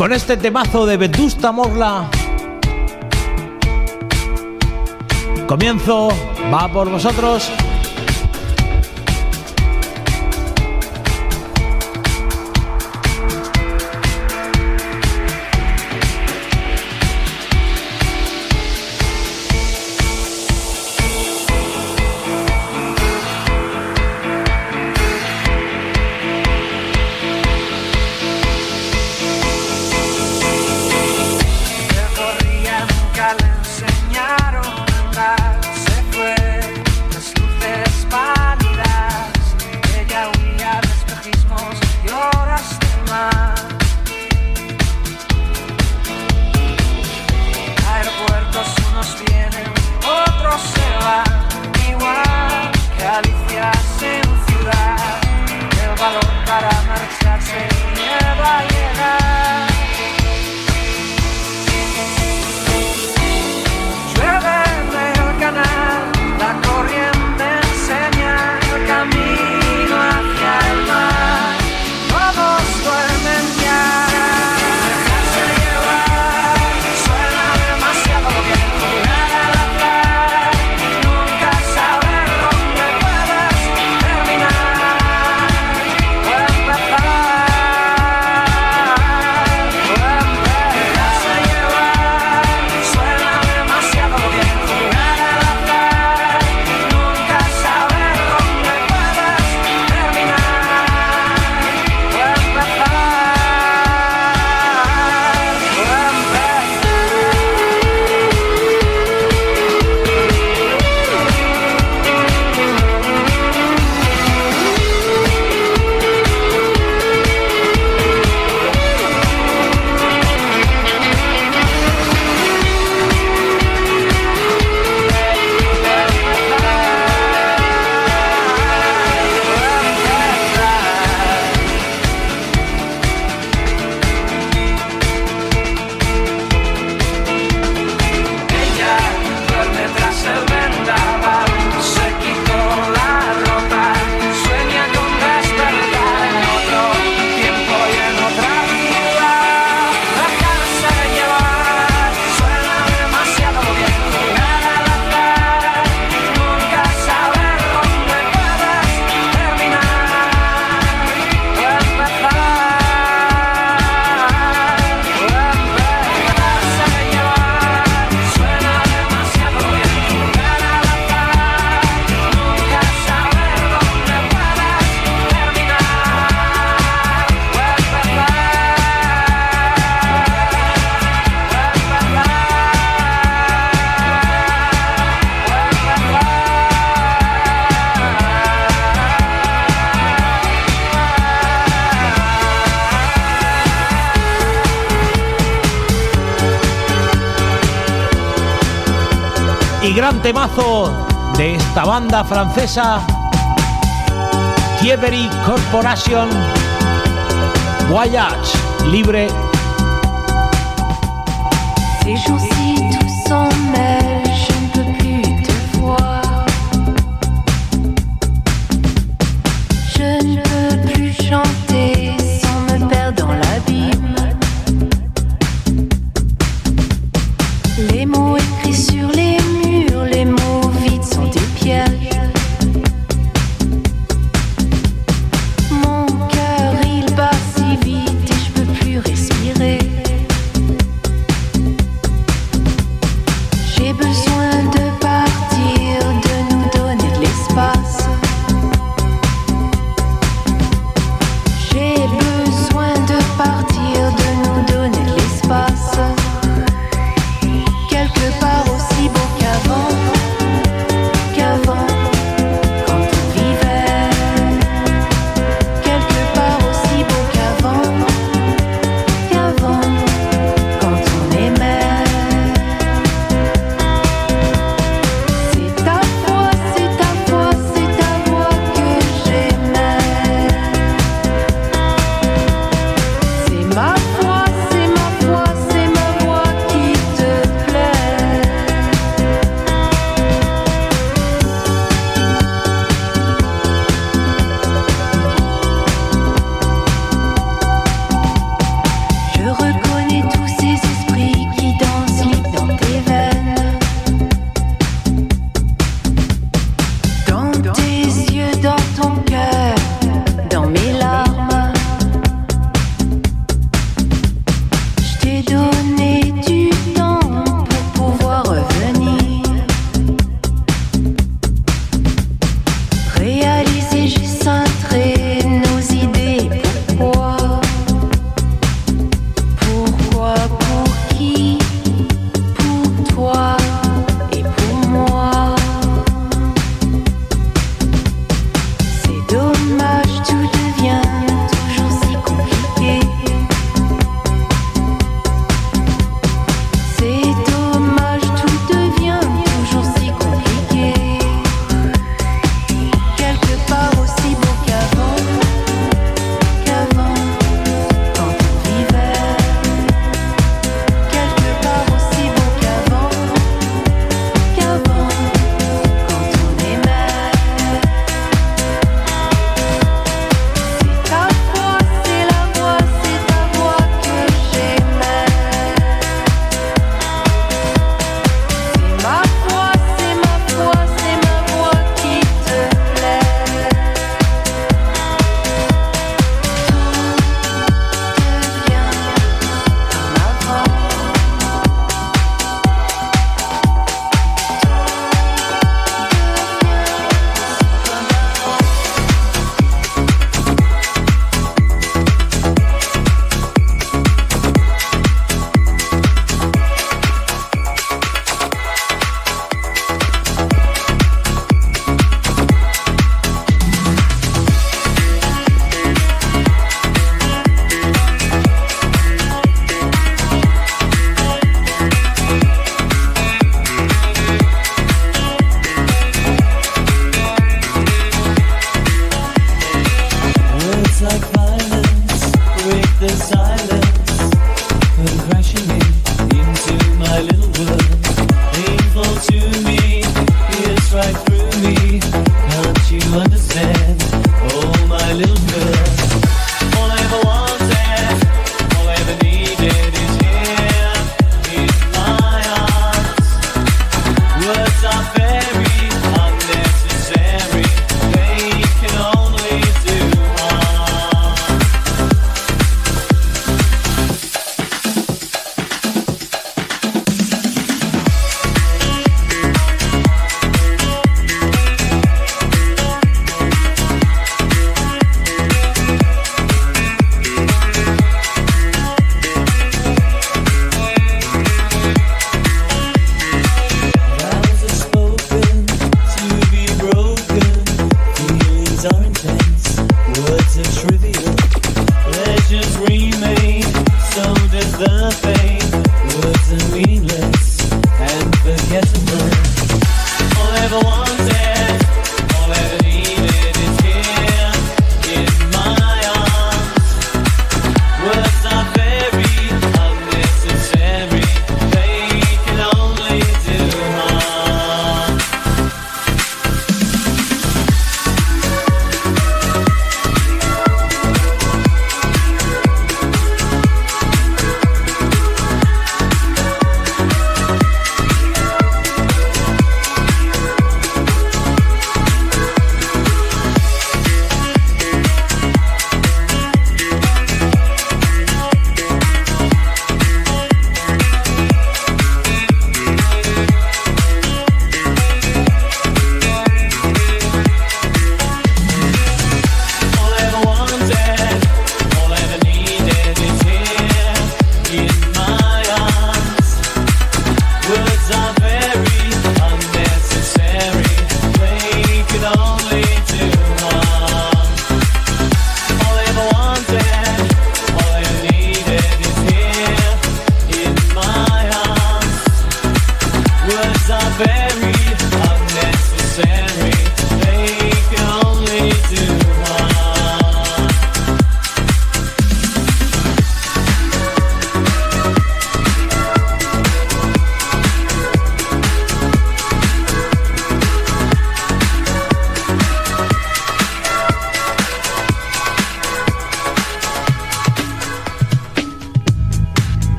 con este temazo de Vetusta Morla. Comienzo, va por vosotros. gran de esta banda francesa, Thievery Corporation, Voyage, libre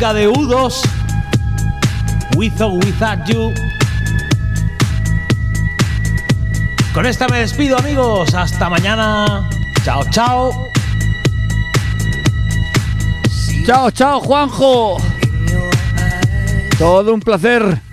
música de U2, With or Without You. Con esta me despido amigos, hasta mañana. Chao, chao. Chao, chao, Juanjo. Todo un placer.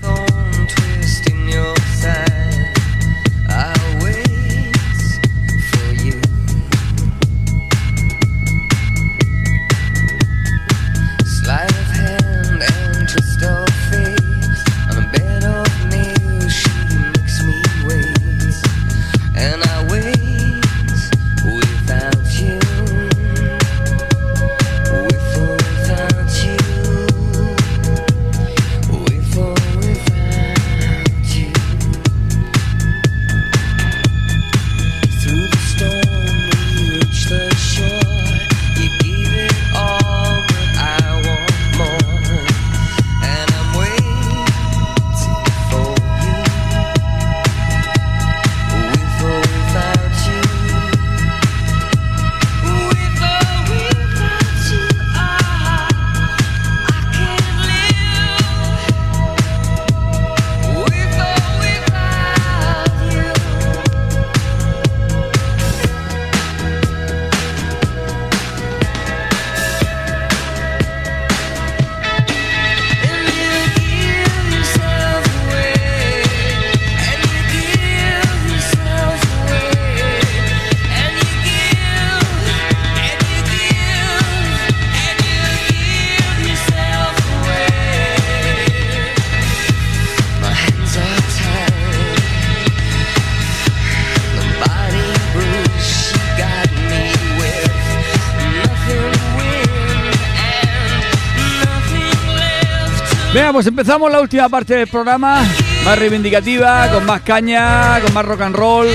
Pues empezamos la última parte del programa. Más reivindicativa, con más caña, con más rock and roll,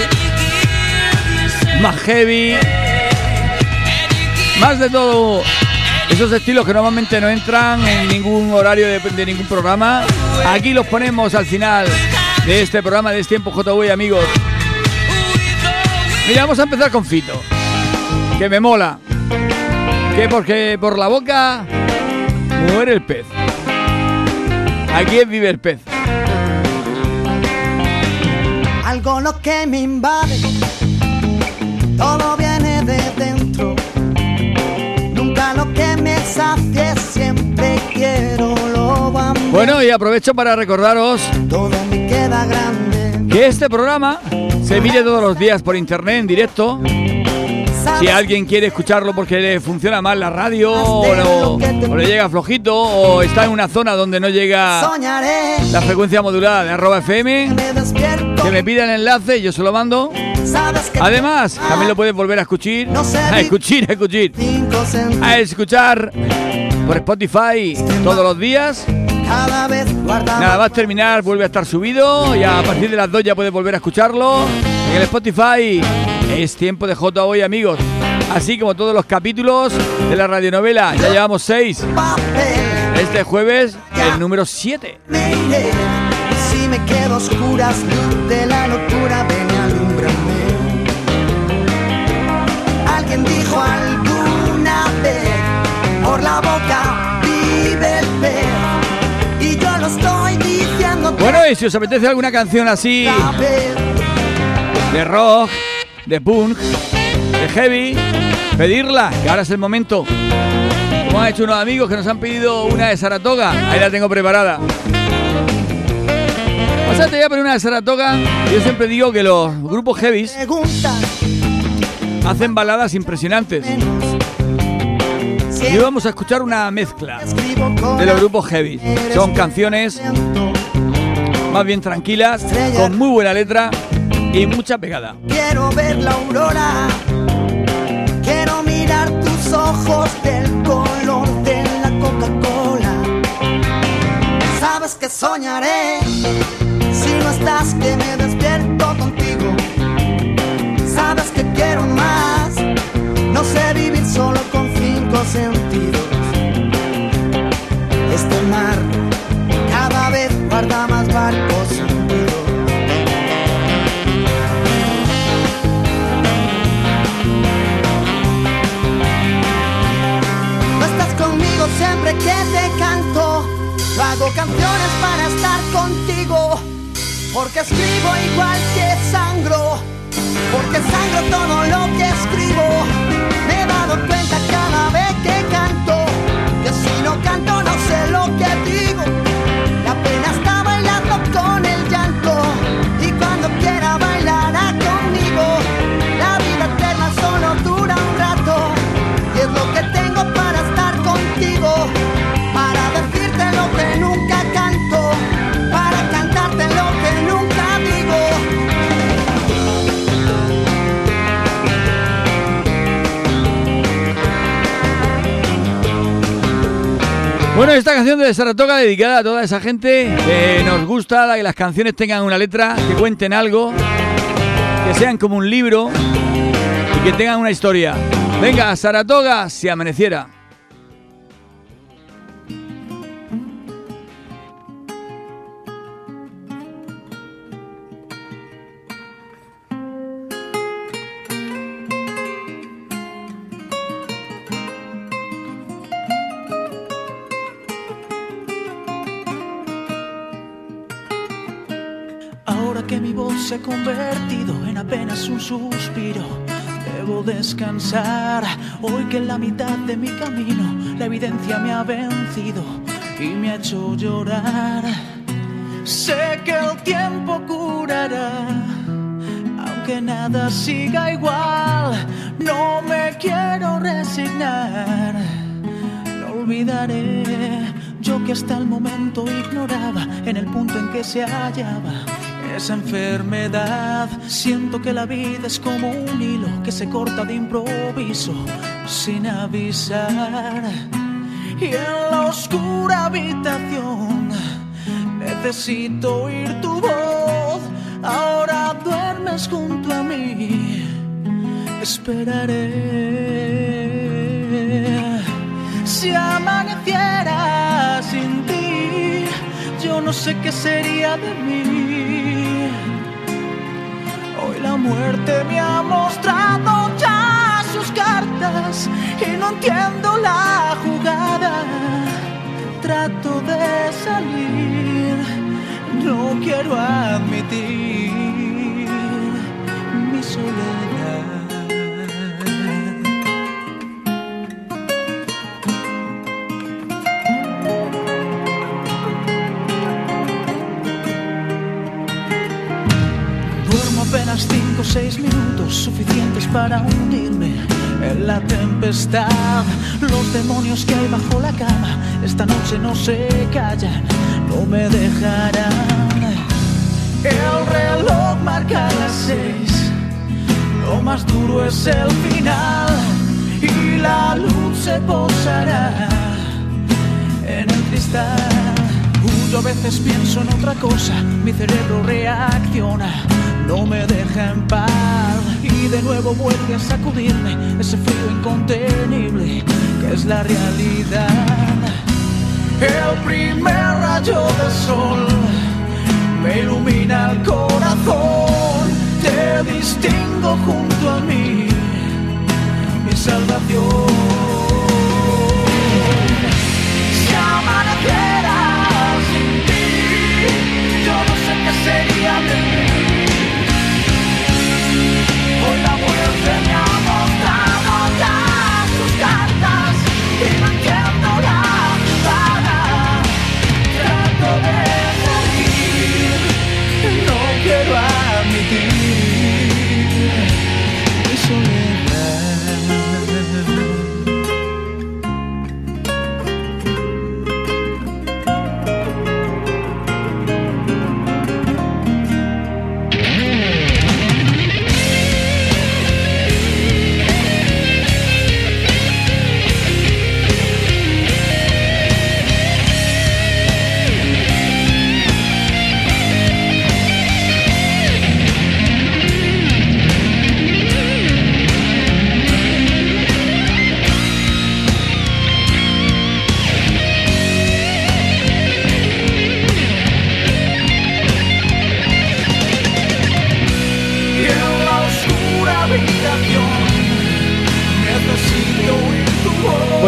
más heavy, más de todo. Esos estilos que normalmente no entran en ningún horario de, de ningún programa. Aquí los ponemos al final de este programa de Es Tiempo JV, amigos. Mira, vamos a empezar con Fito. Que me mola. Que porque por la boca muere el pez. Aquí es vive el pez. Algo lo que me invade, todo viene de dentro. Nunca lo que me sacie, siempre quiero lo amor. Bueno, y aprovecho para recordaros Todo me queda grande. que este programa se emite todos los días por internet en directo. Si alguien quiere escucharlo porque le funciona mal la radio o, le llega flojito o está en una zona donde no llega la frecuencia modulada de arroba FM, que me pida el enlace y yo se lo mando. Además, también lo puedes volver a escuchar, a escuchar, a escuchar, a escuchar por Spotify todos los días. Nada más terminar, vuelve a estar subido. Y a partir de las 2 ya puedes volver a escucharlo. En el Spotify es tiempo de J hoy, amigos. Así como todos los capítulos de la radionovela. Ya llevamos 6. Este jueves, el número 7. me iré. Si me quedo oscuras, de la locura, ven y alúmbrame. Alguien dijo alguna vez, por la boca vive el pez. Y yo lo estoy diciendo Bueno, y si os apetece alguna canción así, de rock, de punk, de heavy, pedirla, que ahora es el momento. Como han hecho unos amigos que nos han pedido una de Saratoga, ahí la tengo preparada. O sea, te voy a poner una de Saratoga. Yo siempre digo que los grupos heavies hacen baladas impresionantes. Y hoy vamos a escuchar una mezcla de los grupos heavy. Son canciones más bien tranquilas, con muy buena letra y mucha pegada. Quiero ver la aurora. Quiero mirar tus ojos del color de la Coca-Cola. Sabes que soñaré si no estás que me despierto contigo. Sabes que quiero más. No sé vivir solo con cinco sentidos. Este mar cada vez guarda más barcos canciones para estar contigo. Porque escribo igual que sangro. Porque sangro todo lo que escribo. Me he dado cuenta cada vez que canto. Que si no canto no sé lo que digo. Bueno, esta canción de Saratoga dedicada a toda esa gente que nos gusta que las canciones tengan una letra, que cuenten algo, que sean como un libro y que tengan una historia. Venga, Saratoga, si amaneciera. Se ha convertido en apenas un suspiro, debo descansar. Hoy que en la mitad de mi camino la evidencia me ha vencido y me ha hecho llorar. Sé que el tiempo curará, aunque nada siga igual. No me quiero resignar, no olvidaré. Yo que hasta el momento ignoraba en el punto en que se hallaba esa enfermedad. Siento que la vida es como un hilo que se corta de improviso sin avisar. Y en la oscura habitación necesito oír tu voz. Ahora duermes junto a mí. Esperaré. Si amaneciera sin ti, yo no sé qué sería de mí. La muerte me ha mostrado ya sus cartas y no entiendo la jugada. Trato de salir, no quiero admitir mi soledad. Seis minutos suficientes para hundirme en la tempestad. Los demonios que hay bajo la cama esta noche no se callan, no me dejarán. El reloj marca las seis, lo más duro es el final y la luz se posará realidad. Uh, Yo a veces pienso en otra cosa, mi cerebro reacciona, no me deja en paz. Y de nuevo vuelve a sacudirme ese frío incontenible que es la realidad. El primer rayo del sol me ilumina el corazón, te distingo junto a mí, mi salvación.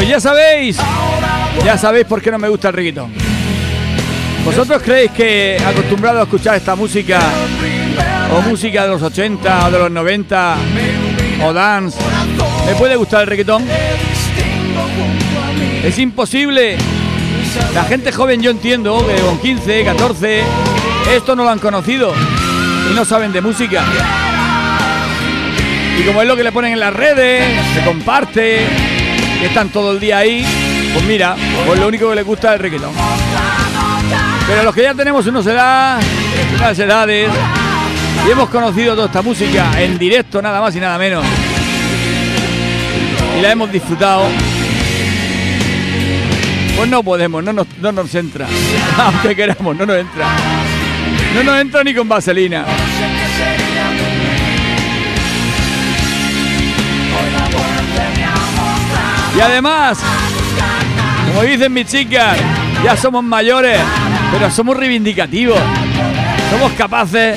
Pues ya sabéis, ya sabéis por qué no me gusta el reggaetón. ¿Vosotros creéis que acostumbrado a escuchar esta música, o música de los 80 o de los 90, o dance, me puede gustar el reggaetón? Es imposible. La gente joven yo entiendo que con 15, 14, esto no lo han conocido y no saben de música. Y como es lo que le ponen en las redes, se comparte, que están todo el día ahí, pues mira, pues lo único que les gusta es el reggaetón. Pero los que ya tenemos unos edad, unas edades, y hemos conocido toda esta música en directo, nada más y nada menos. Y la hemos disfrutado. Pues no podemos, no nos, no nos entra. Aunque queramos, no nos entra. No nos entra ni con vaselina. Y además, como dicen mis chicas, ya somos mayores, pero somos reivindicativos. Somos capaces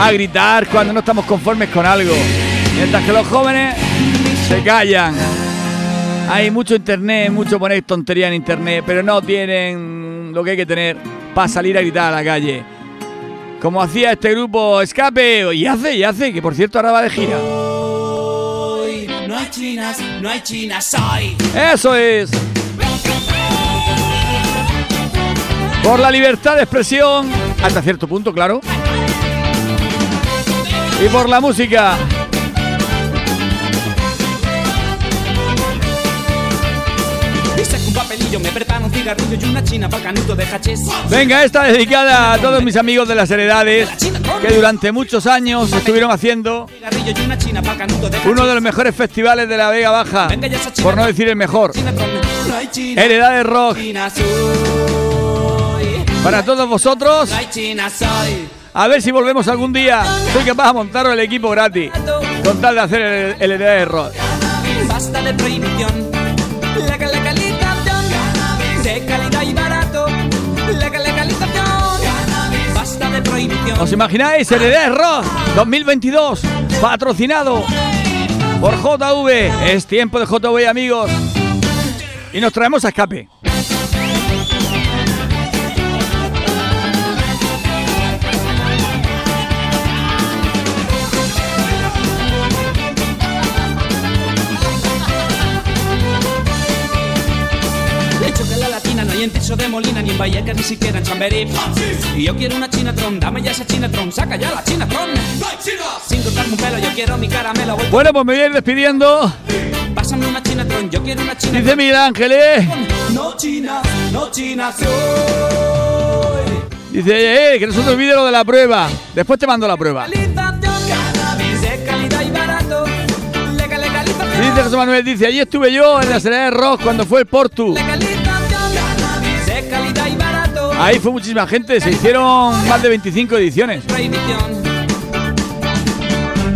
a gritar cuando no estamos conformes con algo. Mientras que los jóvenes se callan. Hay mucho internet, mucho poner tontería en internet, pero no tienen lo que hay que tener para salir a gritar a la calle. Como hacía este grupo Escape, y hace, y hace, que por cierto ahora va de gira. Chinas, no hay chinas hoy. Eso es. Por la libertad de expresión, hasta cierto punto, claro. Y por la música. Cigarrillo y una china para canuto de hachís. Venga, esta dedicada a todos mis amigos de las heredades que durante muchos años estuvieron haciendo uno de los mejores festivales de la Vega Baja, por no decir el mejor. Heredades Rock. Para todos vosotros, a ver si volvemos algún día. Soy capaz de montaros el equipo gratis, con tal de hacer el, el Heredades Rock. Basta de prohibición. ¿Os imagináis? Heredades Rock 2022, patrocinado por JV. Es tiempo de JV, amigos. Y nos traemos a escape. En Tiso de Molina ni en Vallecas ni siquiera en Chamberí. Y yo quiero una Chinatron, dame ya esa Chinatron, saca ya la Chinatron. Sin cortarme un pelo, yo quiero mi caramelo. Voy Bueno, pues me voy a ir despidiendo. Pásame una Chinatron, yo quiero una Chinatron. Dice Miguel Ángeles. No China, no China soy. Dice, eh, que no se te olvide lo de la prueba. Después te mando la prueba. Dice José Manuel, dice, allí estuve yo en la serie de rock cuando fue el Portu. Ahí fue muchísima gente, se hicieron más de 25 ediciones.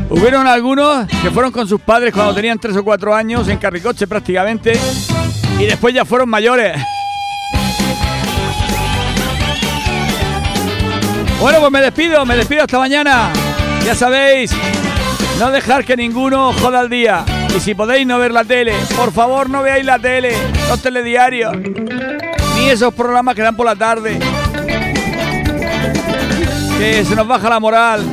Hubieron algunos que fueron con sus padres cuando tenían 3 o 4 años, en carricoche prácticamente, y después ya fueron mayores. Bueno, pues me despido, me despido hasta mañana. Ya sabéis, no dejar que ninguno joda el día. Y si podéis no ver la tele, por favor no veáis la tele, los telediarios, esos programas que dan por la tarde. Que se nos baja la moral.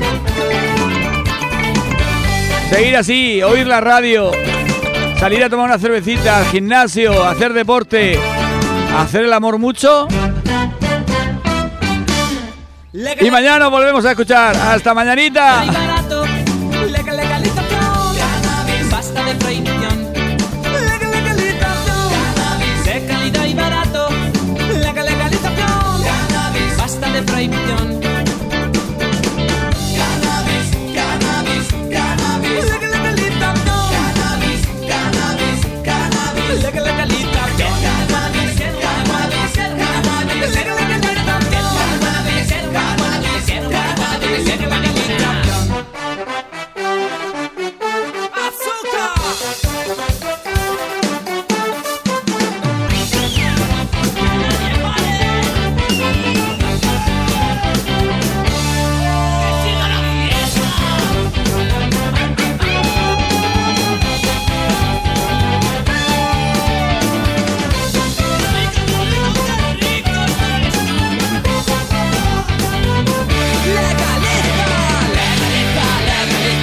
Seguir así, oír la radio, salir a tomar una cervecita, al gimnasio, hacer deporte, hacer el amor mucho. Y mañana volvemos a escuchar. Hasta mañanita.